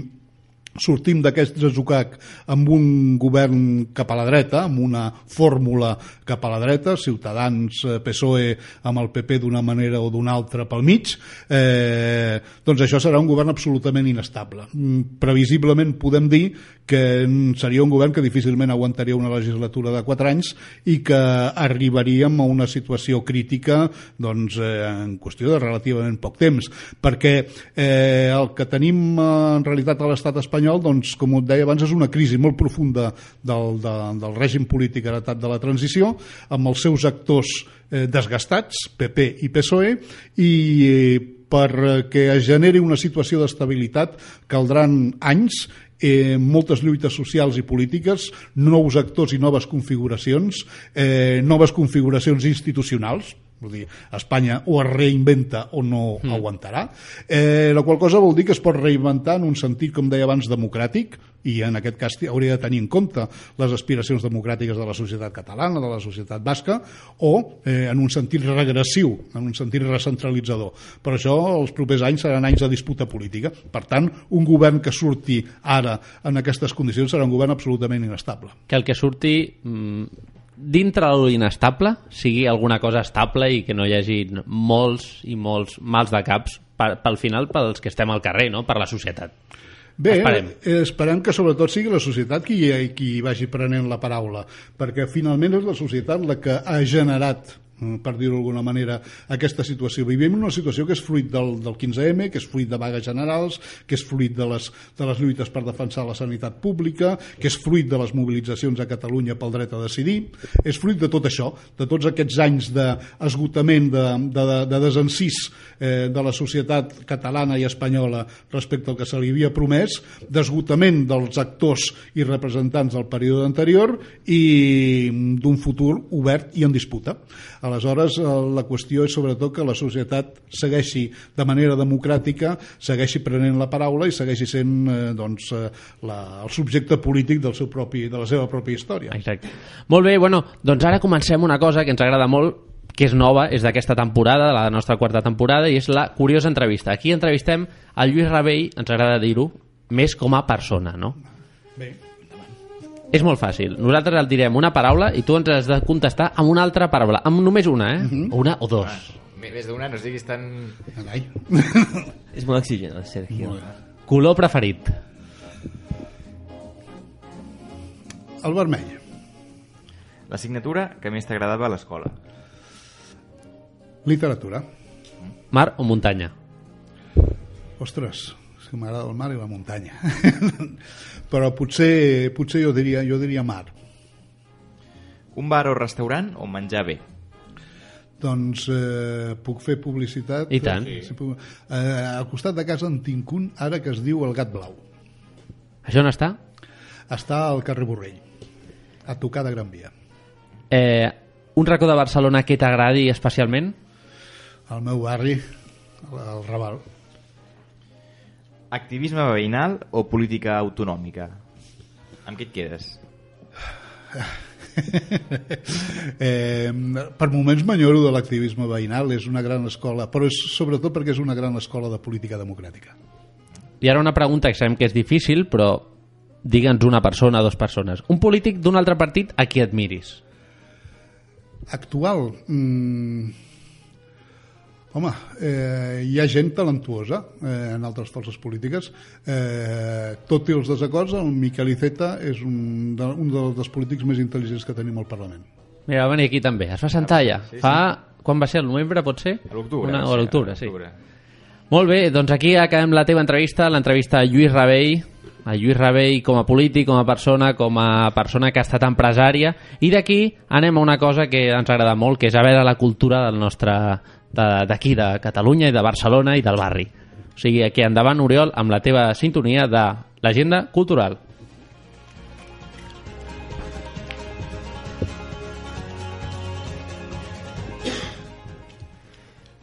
sortim d'aquest desucac amb un govern cap a la dreta, amb una fórmula cap a la dreta, Ciutadans, eh, PSOE amb el PP d'una manera o d'una altra pel mig, eh, doncs això serà un govern absolutament inestable. Mm, previsiblement podem dir que seria un govern que difícilment aguantaria una legislatura de 4 anys i que arribaríem a una situació crítica doncs, eh, en qüestió de relativament poc temps, perquè eh, el que tenim eh, en realitat a l'estat espanyol, doncs, com et deia abans, és una crisi molt profunda del, de, del règim polític heretat de la transició, amb els seus actors eh, desgastats, PP i PSOE, i perquè es generi una situació d'estabilitat caldran anys eh, moltes lluites socials i polítiques, nous actors i noves configuracions, eh, noves configuracions institucionals, Vull dir, Espanya o es reinventa o no mm. aguantarà. Eh, la qual cosa vol dir que es pot reinventar en un sentit, com deia abans, democràtic, i en aquest cas hauria de tenir en compte les aspiracions democràtiques de la societat catalana, de la societat basca, o eh, en un sentit regressiu, en un sentit recentralitzador. Per això els propers anys seran anys de disputa política. Per tant, un govern que surti ara en aquestes condicions serà un govern absolutament inestable. Que el que surti mm, dintre de l'inestable sigui alguna cosa estable i que no hi hagi molts i molts mals de caps per, pel final pels que estem al carrer, no? per la societat. Bé, esperem. Eh, esperem que sobretot sigui la societat qui, qui vagi prenent la paraula, perquè finalment és la societat la que ha generat per dir-ho d'alguna manera, aquesta situació. Vivim una situació que és fruit del, del 15M, que és fruit de vagues generals, que és fruit de les, de les lluites per defensar la sanitat pública, que és fruit de les mobilitzacions a Catalunya pel dret a decidir, és fruit de tot això, de tots aquests anys d'esgotament, de, de, de, de desencís eh, de la societat catalana i espanyola respecte al que se li havia promès, d'esgotament dels actors i representants del període anterior i d'un futur obert i en disputa. Aleshores, eh, la qüestió és sobretot que la societat segueixi de manera democràtica, segueixi prenent la paraula i segueixi sent eh, doncs, eh, la, el subjecte polític del seu propi, de la seva pròpia història. Exacte. Molt bé, bueno, doncs ara comencem una cosa que ens agrada molt, que és nova, és d'aquesta temporada, de la nostra quarta temporada, i és la curiosa entrevista. Aquí entrevistem el Lluís Rabell, ens agrada dir-ho, més com a persona, no? Bé. És molt fàcil. Nosaltres el direm una paraula i tu ens has de contestar amb una altra paraula. Amb només una, eh? Uh Mhm. -huh. Una o dos. Més d'una, no siguis tan... Carai. *laughs* És molt exigent, el Sergio. Color preferit. El vermell. L'assignatura que més t'agradava a l'escola. Literatura. Mar o muntanya? Ostres, és que m'agrada el mar i la muntanya. Però potser, potser jo, diria, jo diria mar. Un bar o restaurant on menjar bé. Doncs eh, puc fer publicitat. I tant. Sí, puc... eh, al costat de casa en tinc un ara que es diu el Gat Blau. Això on està? Està al carrer Borrell, a tocar de Gran Via. Eh, un racó de Barcelona que t'agradi especialment? Al meu barri, al Raval. Activisme veïnal o política autonòmica? Amb què et quedes? *laughs* eh, per moments m'enyoro de l'activisme veïnal, és una gran escola, però és sobretot perquè és una gran escola de política democràtica. I ara una pregunta que sabem que és difícil, però digue'ns una persona, dues persones. Un polític d'un altre partit a qui admiris? Actual? Mm, home, eh, hi ha gent talentuosa eh, en altres forces polítiques. Eh, tot i els desacords, el Miquel Iceta és un, de, un dels polítics més intel·ligents que tenim al Parlament. Mira, va venir aquí també. Es fa sentar allà. sí, sí. Fa... Quan va ser? El novembre, pot ser? A l'octubre. Una, va o a l'octubre, sí. Molt bé, doncs aquí acabem la teva entrevista, l'entrevista a Lluís Rabell, a Lluís Rabell com a polític, com a persona, com a persona que ha estat empresària, i d'aquí anem a una cosa que ens agrada molt, que és a veure la cultura del nostre d'aquí, de, de Catalunya i de Barcelona i del barri. O sigui, aquí endavant, Oriol, amb la teva sintonia de l'agenda cultural.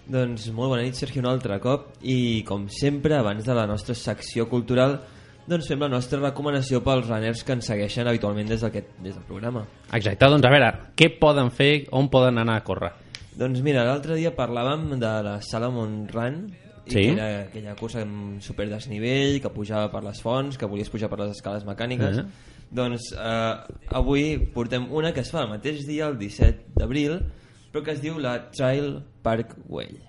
Doncs molt bona nit, Sergi, un altre cop. I, com sempre, abans de la nostra secció cultural, doncs fem la nostra recomanació pels runners que ens segueixen habitualment des, des del programa. Exacte, doncs a veure, què poden fer, on poden anar a córrer? Doncs mira, l'altre dia parlàvem de la Salomon Run, i Sí. que era aquella cursa amb super desnivell, que pujava per les fonts, que volies pujar per les escales mecàniques. Eh. Doncs eh, avui portem una que es fa el mateix dia, el 17 d'abril, però que es diu la Trail Parkway.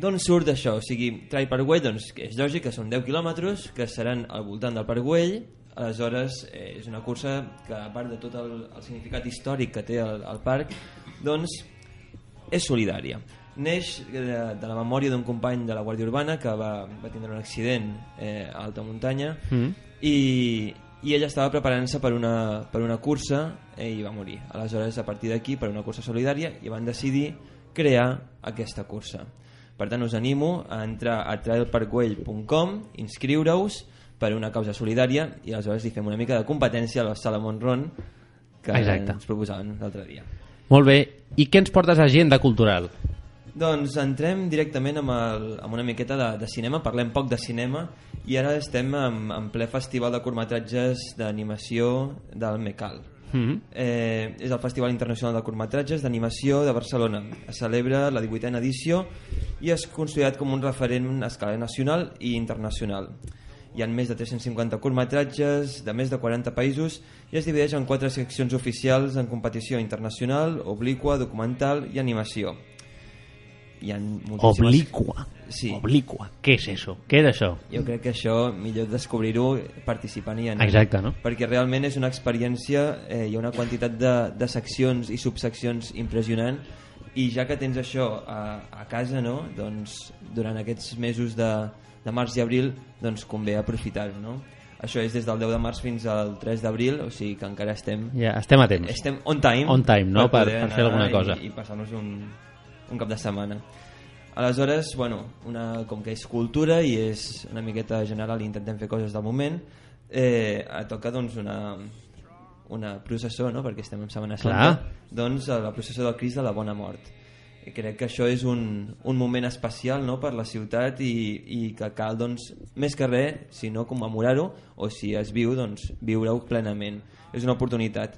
D'on surt això? O sigui, Trail Parkway, doncs, que és lògic que són 10 quilòmetres, que seran al voltant del Parkway, aleshores eh, és una cursa que a part de tot el, el significat històric que té el, el parc, doncs és solidària. Neix de, de la memòria d'un company de la Guàrdia Urbana que va, va tindre un accident eh, a alta muntanya Mm. i, i ella estava preparant-se per, una, per una cursa eh, i va morir. Aleshores, a partir d'aquí, per una cursa solidària, i van decidir crear aquesta cursa. Per tant, us animo a entrar a trailparkway.com, inscriure-us per una causa solidària i aleshores hi fem una mica de competència a la Salomon Run que Exacte. ens proposaven l'altre dia. Molt bé, i què ens portes a agenda cultural? Doncs entrem directament amb, el, amb una miqueta de, de cinema, parlem poc de cinema i ara estem en, en ple festival de curtmetratges d'animació del MECAL. Mm. Eh, és el Festival Internacional de Curtmetratges d'Animació de Barcelona. Es celebra la 18a edició i és considerat com un referent a escala nacional i internacional. Hi ha més de 350 curtmetratges de més de 40 països i es divideix en quatre seccions oficials en competició internacional, obliqua, documental i animació. Hi ha moltíssimes... Obliqua. Sí. Obliqua. Què és això? Què és això? Jo crec que això millor descobrir-ho participant i anant. Exacte, no? Perquè realment és una experiència, eh, hi ha una quantitat de, de seccions i subseccions impressionant i ja que tens això a, a casa, no? doncs durant aquests mesos de, de març i abril doncs convé aprofitar-ho. No? Això és des del 10 de març fins al 3 d'abril, o sigui que encara estem... Ja, estem a temps. Estem on time. On time, no? Per- poder per fer alguna cosa. I, i passar-nos un, un cap de setmana. Aleshores, bueno, una, com que és cultura i és una miqueta general i intentem fer coses del moment, eh, toca doncs una, una processó, no? perquè estem en Setmana Santa, doncs a la processó del Crist de la Bona Mort. Crec que això és un, un moment especial no? per la ciutat i, i que cal, doncs, més que res, si no commemorar-ho, o si es viu, doncs, viure-ho plenament. És una oportunitat.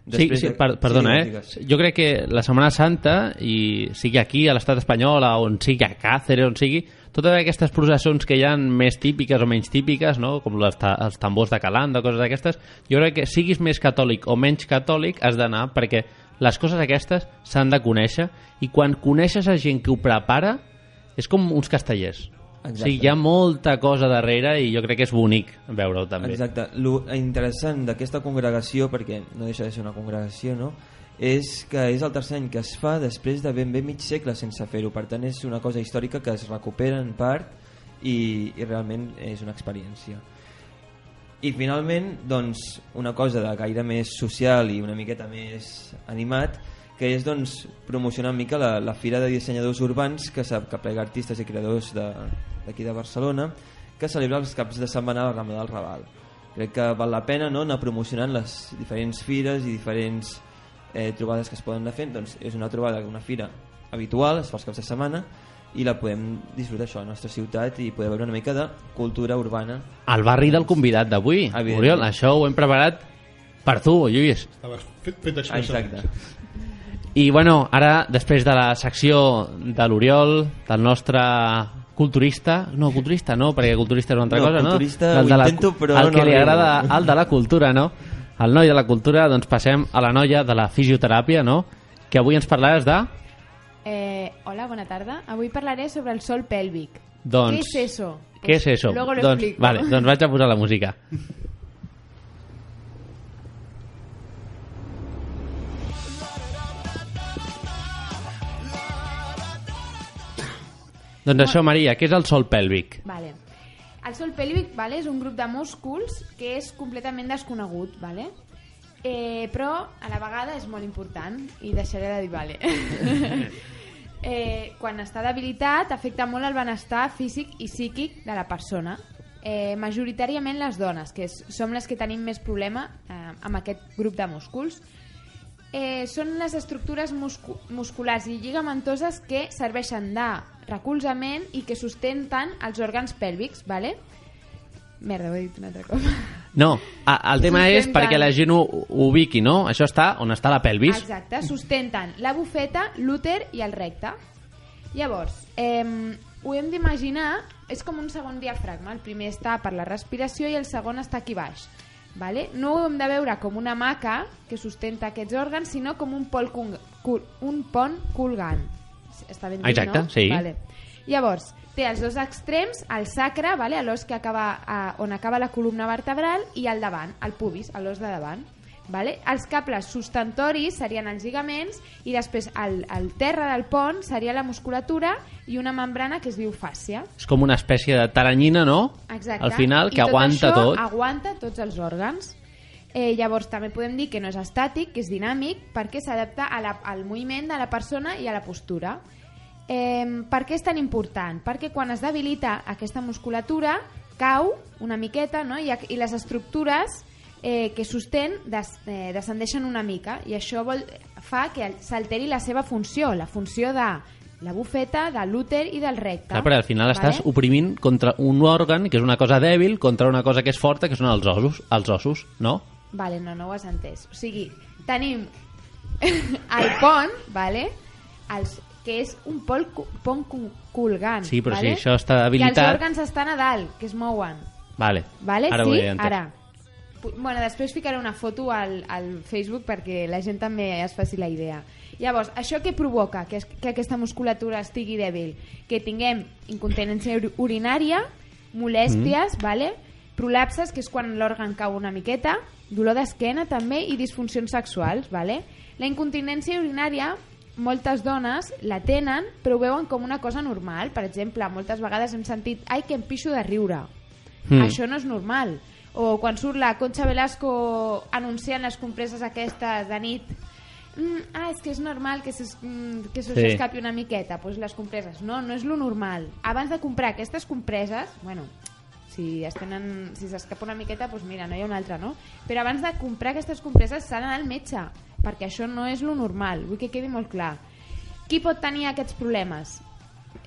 Sí, Després sí, de- per, perdona, sí, eh? digues. Jo crec que la Setmana Santa, i sigui aquí a l'estat espanyol, o on sigui a Càceres, on sigui, totes aquestes processons que hi ha més típiques o menys típiques, no? com les ta els tambors de Calanda, coses d'aquestes, jo crec que siguis més catòlic o menys catòlic has d'anar perquè les coses aquestes s'han de conèixer i quan coneixes a gent que ho prepara és com uns castellers. Exacte. O sigui, hi ha molta cosa darrere i jo crec que és bonic veure-ho també. Exacte. Lo interessant d'aquesta congregació, perquè no deixa de ser una congregació, no? és que és el tercer any que es fa després de ben bé mig segle sense fer-ho. Per tant, és una cosa històrica que es recupera en part i, i realment és una experiència. I finalment, doncs, una cosa de gaire més social i una miqueta més animat, que és doncs, promocionar una mica la, la Fira de Dissenyadors Urbans que sap que plega artistes i creadors d'aquí de, de Barcelona que celebra els caps de setmana a la Rambla del Raval. Crec que val la pena no, anar promocionant les diferents fires i diferents eh, trobades que es poden anar fent. Doncs és una trobada, una fira habitual, es fa els caps de setmana i la podem disfrutar això a la nostra ciutat i poder veure una mica de cultura urbana El barri del convidat d'avui. Oriol, això ho hem preparat per tu, Lluís. Estava fet, fet. Exacte. I bueno, ara, després de la secció de l'Oriol, del nostre culturista, no, culturista no, perquè culturista és una altra No, cosa, no? ho de la- intento, però el no que li arribo. agrada al de la cultura, no? El noi de la cultura, doncs passem a la noia de la fisioteràpia, no? Que avui ens parlaràs de... Hola, bona tarda. Avui parlaré sobre el sol pèlvic. Doncs, ¿Qué es eso? Què és eso? Luego lo doncs, explico. Vale, doncs vaig a posar la música. doncs això, Maria, què és el sol pèlvic? Vale. El sol pèlvic vale, és un grup de músculs que és completament desconegut, vale? eh, però a la vegada és molt important i deixaré de dir vale. *laughs* eh, quan està debilitat afecta molt el benestar físic i psíquic de la persona. Eh, majoritàriament les dones, que som les que tenim més problema eh, amb aquest grup de músculs. Eh, són les estructures muscu musculars i lligamentoses que serveixen de recolzament i que sustenten els òrgans pèlvics, ¿vale? Merda, ho he dit un altre cop. No, a, el tema és Sustenten. perquè la gent ho, ho ubiqui, no? Això està on està la pelvis. Exacte, sustenten la bufeta, l'úter i el recte. Llavors, eh, ho hem d'imaginar, és com un segon diafragma. El primer està per la respiració i el segon està aquí baix. Vale? No ho hem de veure com una maca que sustenta aquests òrgans, sinó com un, pol cul un pont colgant. Està ben dit, Exacte, no? sí. Vale. Llavors, té els dos extrems, el sacre, vale? l'os que acaba, a, on acaba la columna vertebral, i el davant, el pubis, l'os de davant. Vale? Els cables sustentoris serien els lligaments i després el, el terra del pont seria la musculatura i una membrana que es diu fàscia. És com una espècie de taranyina, no? Exacte. Al final, que I tot aguanta això tot. aguanta tots els òrgans. Eh, llavors també podem dir que no és estàtic, que és dinàmic, perquè s'adapta a al moviment de la persona i a la postura. Eh, per què és tan important? Perquè quan es debilita aquesta musculatura cau una miqueta no? I, i les estructures eh, que sostén des, eh, descendeixen una mica i això vol, fa que s'alteri la seva funció, la funció de la bufeta, de l'úter i del recte. Clar, perquè al final estàs oprimint contra un òrgan que és una cosa dèbil contra una cosa que és forta, que són els ossos, els ossos no? Vale, no, no ho has entès. O sigui, tenim *laughs* el pont, vale? Els, que és un pol, pont colgant. Sí, però vale? si això està habilitat... els òrgans estan a dalt, que es mouen. Vale, Vale? ara sí? Ara. Bueno, després ficaré una foto al, al Facebook perquè la gent també es faci la idea. Llavors, això què provoca que, es, que aquesta musculatura estigui dèbil? Que tinguem incontinència uri- urinària, molèsties, Mm. vale? prolapses, que és quan l'òrgan cau una miqueta, dolor d'esquena també i disfuncions sexuals. Vale? La incontinència urinària moltes dones la tenen però ho veuen com una cosa normal. Per exemple, moltes vegades hem sentit ai, que em pixo de riure. Mm. Això no és normal. O quan surt la Concha Velasco anunciant les compreses aquestes de nit mm, ah, és que és normal que mm, que se Sí. s'escapi una miqueta pues les compreses. No, no és lo normal. Abans de comprar aquestes compreses, bueno, si es tenen, si s'escapa una miqueta, doncs mira, no hi ha una altra, no? Però abans de comprar aquestes compreses s'ha d'anar al metge, perquè això no és lo normal, vull que quedi molt clar. Qui pot tenir aquests problemes?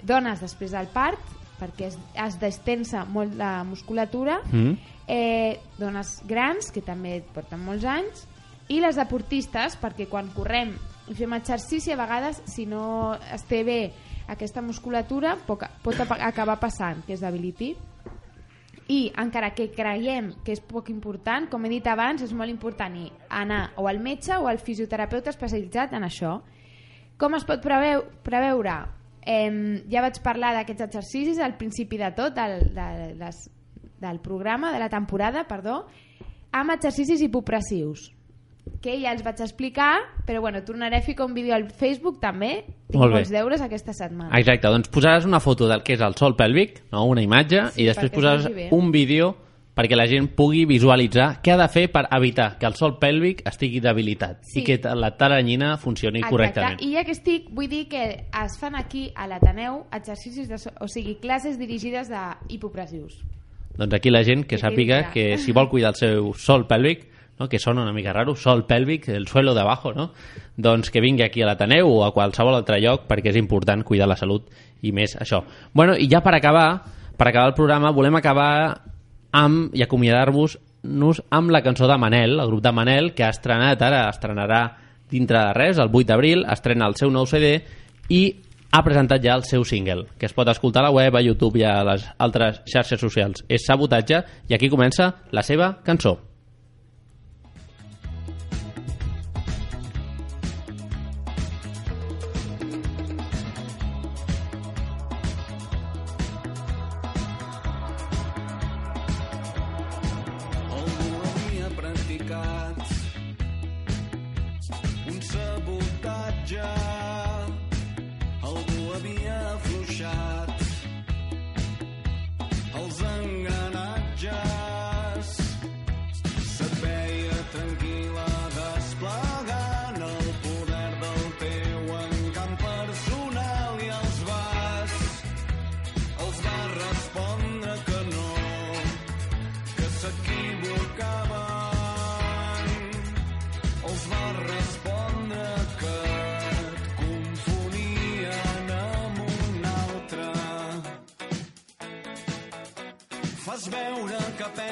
Dones després del part, perquè es, es destensa molt la musculatura, Mm. eh, dones grans, que també porten molts anys, i les deportistes, perquè quan correm i fem exercici, a vegades, si no es té bé aquesta musculatura, pot, pot acabar passant, que es debiliti. I encara que creiem que és poc important, com he dit abans, és molt important i anar o al metge o al fisioterapeuta especialitzat en això. Com es pot preveu, preveure? Eh, ja vaig parlar d'aquests exercicis al principi de tot, del, de, les, del programa, de la temporada, perdó, amb exercicis hipopressius que ja els vaig explicar, però bueno, tornaré a ficar un vídeo al Facebook també, tinc Molt bé. molts deures aquesta setmana. Exacte, doncs posaràs una foto del que és el sol pèlvic, no? una imatge, Sí, i després posaràs un vídeo perquè la gent pugui visualitzar què ha de fer per evitar que el sol pèlvic estigui debilitat Sí. i que la taranyina funcioni correctament. I ja que estic, vull dir que es fan aquí a l'Ateneu exercicis, de, so- o sigui, classes dirigides a hipopressius. Doncs aquí la gent que sàpiga que si vol cuidar el seu sol pèlvic, no? que sona una mica raro, sol pèlvic, el suelo de abajo, no? doncs que vingui aquí a l'Ateneu o a qualsevol altre lloc perquè és important cuidar la salut i més això. Bueno, i ja per acabar, per acabar el programa, volem acabar amb i acomiadar-vos nos amb la cançó de Manel, el grup de Manel, que ha estrenat ara, estrenarà dintre de res, el 8 d'abril, estrena el seu nou CD i ha presentat ja el seu single, que es pot escoltar a la web, a YouTube i a les altres xarxes socials. És Sabotatge i aquí comença la seva cançó.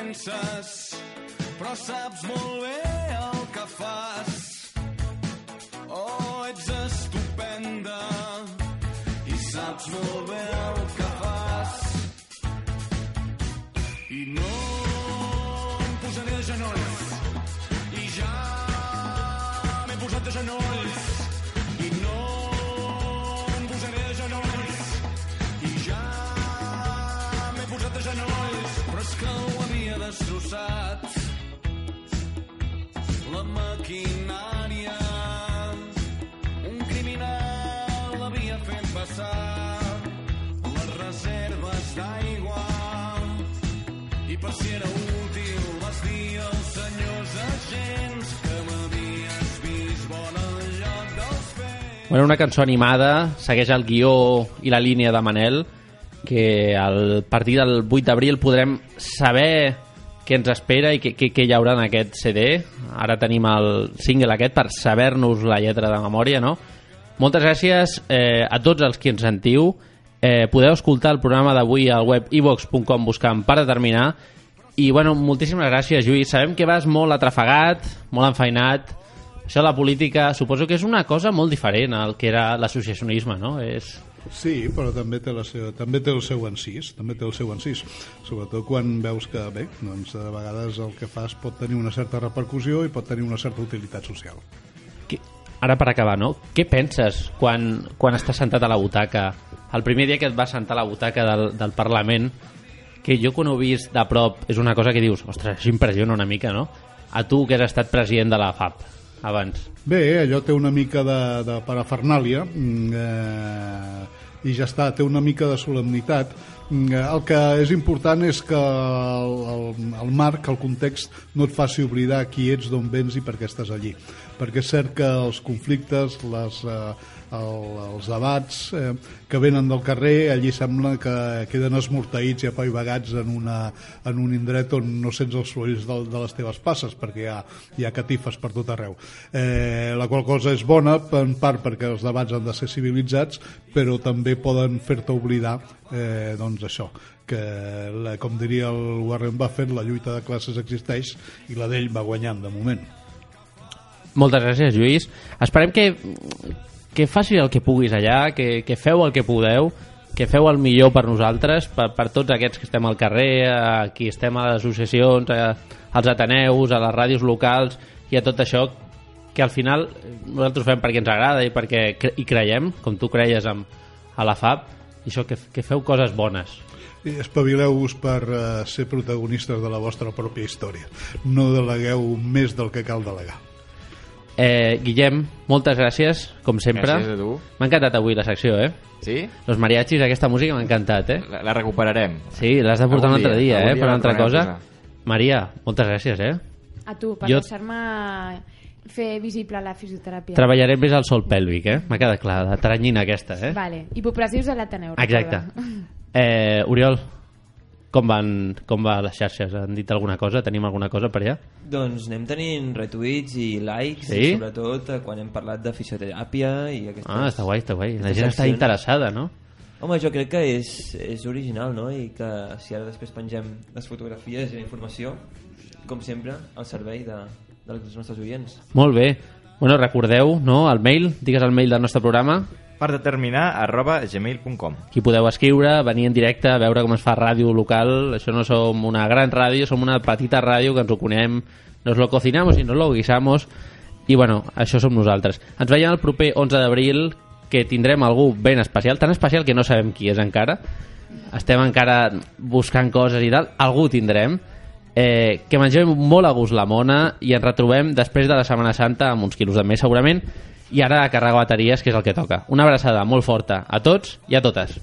Penses, però saps molt bé el que fas. Oh, ets estupenda i saps molt bé el que fas. I no em posaré de genolls i ja m'he posat de genolls destrossat la maquinària un criminal l'havia fet passar les reserves d'aigua i per si era útil vas dir als senyors agents que m'havies vist bona al lloc dels fets. Bueno, una cançó animada, segueix el guió i la línia de Manel, que al partir del 8 d'abril podrem saber què ens espera i què, què, hi haurà en aquest CD. Ara tenim el single aquest per saber-nos la lletra de memòria, no? Moltes gràcies eh, a tots els que ens sentiu. Eh, podeu escoltar el programa d'avui al web ivox.com buscant per determinar i bueno, moltíssimes gràcies Lluís, sabem que vas molt atrafegat molt enfeinat això de la política suposo que és una cosa molt diferent al que era l'associacionisme no? és... Sí, però també té, la seva, també té el seu encís, també té el seu encís, sobretot quan veus que, bé, doncs a vegades el que fas pot tenir una certa repercussió i pot tenir una certa utilitat social. que, ara per acabar, no? Què penses quan, quan estàs sentat a la butaca? El primer dia que et vas sentar a la butaca del, del Parlament, que jo quan ho he vist de prop és una cosa que dius, ostres, això impressiona una mica, no? A tu que has estat president de la FAP abans. Bé, allò té una mica de, de parafernàlia mm, eh, i ja està, té una mica de solemnitat. Mm, eh, El que és important és que el, el, el marc, el context, no et faci oblidar qui ets, d'on vens i per què estàs allí. Perquè és cert que els conflictes, les, eh, el, els debats eh, que venen del carrer, allí sembla que queden esmorteïts i apaivagats en, una, en un indret on no sents els sorolls de, de les teves passes, perquè hi ha, hi ha catifes per tot arreu. Eh, la qual cosa és bona, en part perquè els debats han de ser civilitzats, però també poden fer-te oblidar eh, doncs això, que la, com diria el Warren Buffett, la lluita de classes existeix i la d'ell va guanyant de moment. Moltes gràcies, Lluís. Esperem que, que facis el que puguis allà, que, que feu el que podeu que feu el millor per nosaltres, per, per tots aquests que estem al carrer, a qui estem a les associacions, a, als ateneus, a les ràdios locals i a tot això que al final nosaltres ho fem perquè ens agrada i perquè cre hi creiem, com tu creies amb, a la FAB, i això que, que feu coses bones. I espavileu-vos per uh, ser protagonistes de la vostra pròpia història. No delegueu més del que cal delegar. Eh, Guillem, moltes gràcies, com sempre. Gràcies a tu. M'ha encantat avui la secció, eh? Sí? Los mariachis, aquesta música m'ha encantat, eh? La, la recuperarem. Sí, l'has de portar un Algun altre dia, dia, eh? dia Per la una altra cosa. Maria, moltes gràcies, eh? A tu, per Jo- deixar-me fer visible la fisioteràpia. Treballaré més al sol pèlvic, eh? M'ha quedat clar, la taranyina aquesta, eh? Vale. Hipopressius a l'Ateneu. Exacte. Eh, Oriol, com van, com va les xarxes? Han dit alguna cosa? Tenim alguna cosa per allà? Doncs anem tenint retuits i likes, Sí? i sobretot eh, quan hem parlat de fisioteràpia i aquestes... Ah, està guai, està guai. La gent està interessada, no? Home, jo crec que és, és original, no? I que si ara després pengem les fotografies i la informació, com sempre, al servei de, dels nostres oients. Molt bé. Bueno, recordeu, no?, el mail, digues el mail del nostre programa, Per determinar arroba gmail.com Aquí podeu escriure, venir en directe, veure com es fa ràdio local. Això no som una gran ràdio, som una petita ràdio que ens ho conem, nos lo cocinamos y nos lo guisamos. I bueno, això som nosaltres. Ens veiem el proper 11 d'abril, que tindrem algú ben especial, tan especial que no sabem qui és encara. Estem encara buscant coses i tal. Algú tindrem. Eh, que mengem molt a gust la mona i ens retrobem després de la Setmana Santa amb uns quilos de més segurament i ara a carregar bateries que és el que toca. Una abraçada molt forta a tots i a totes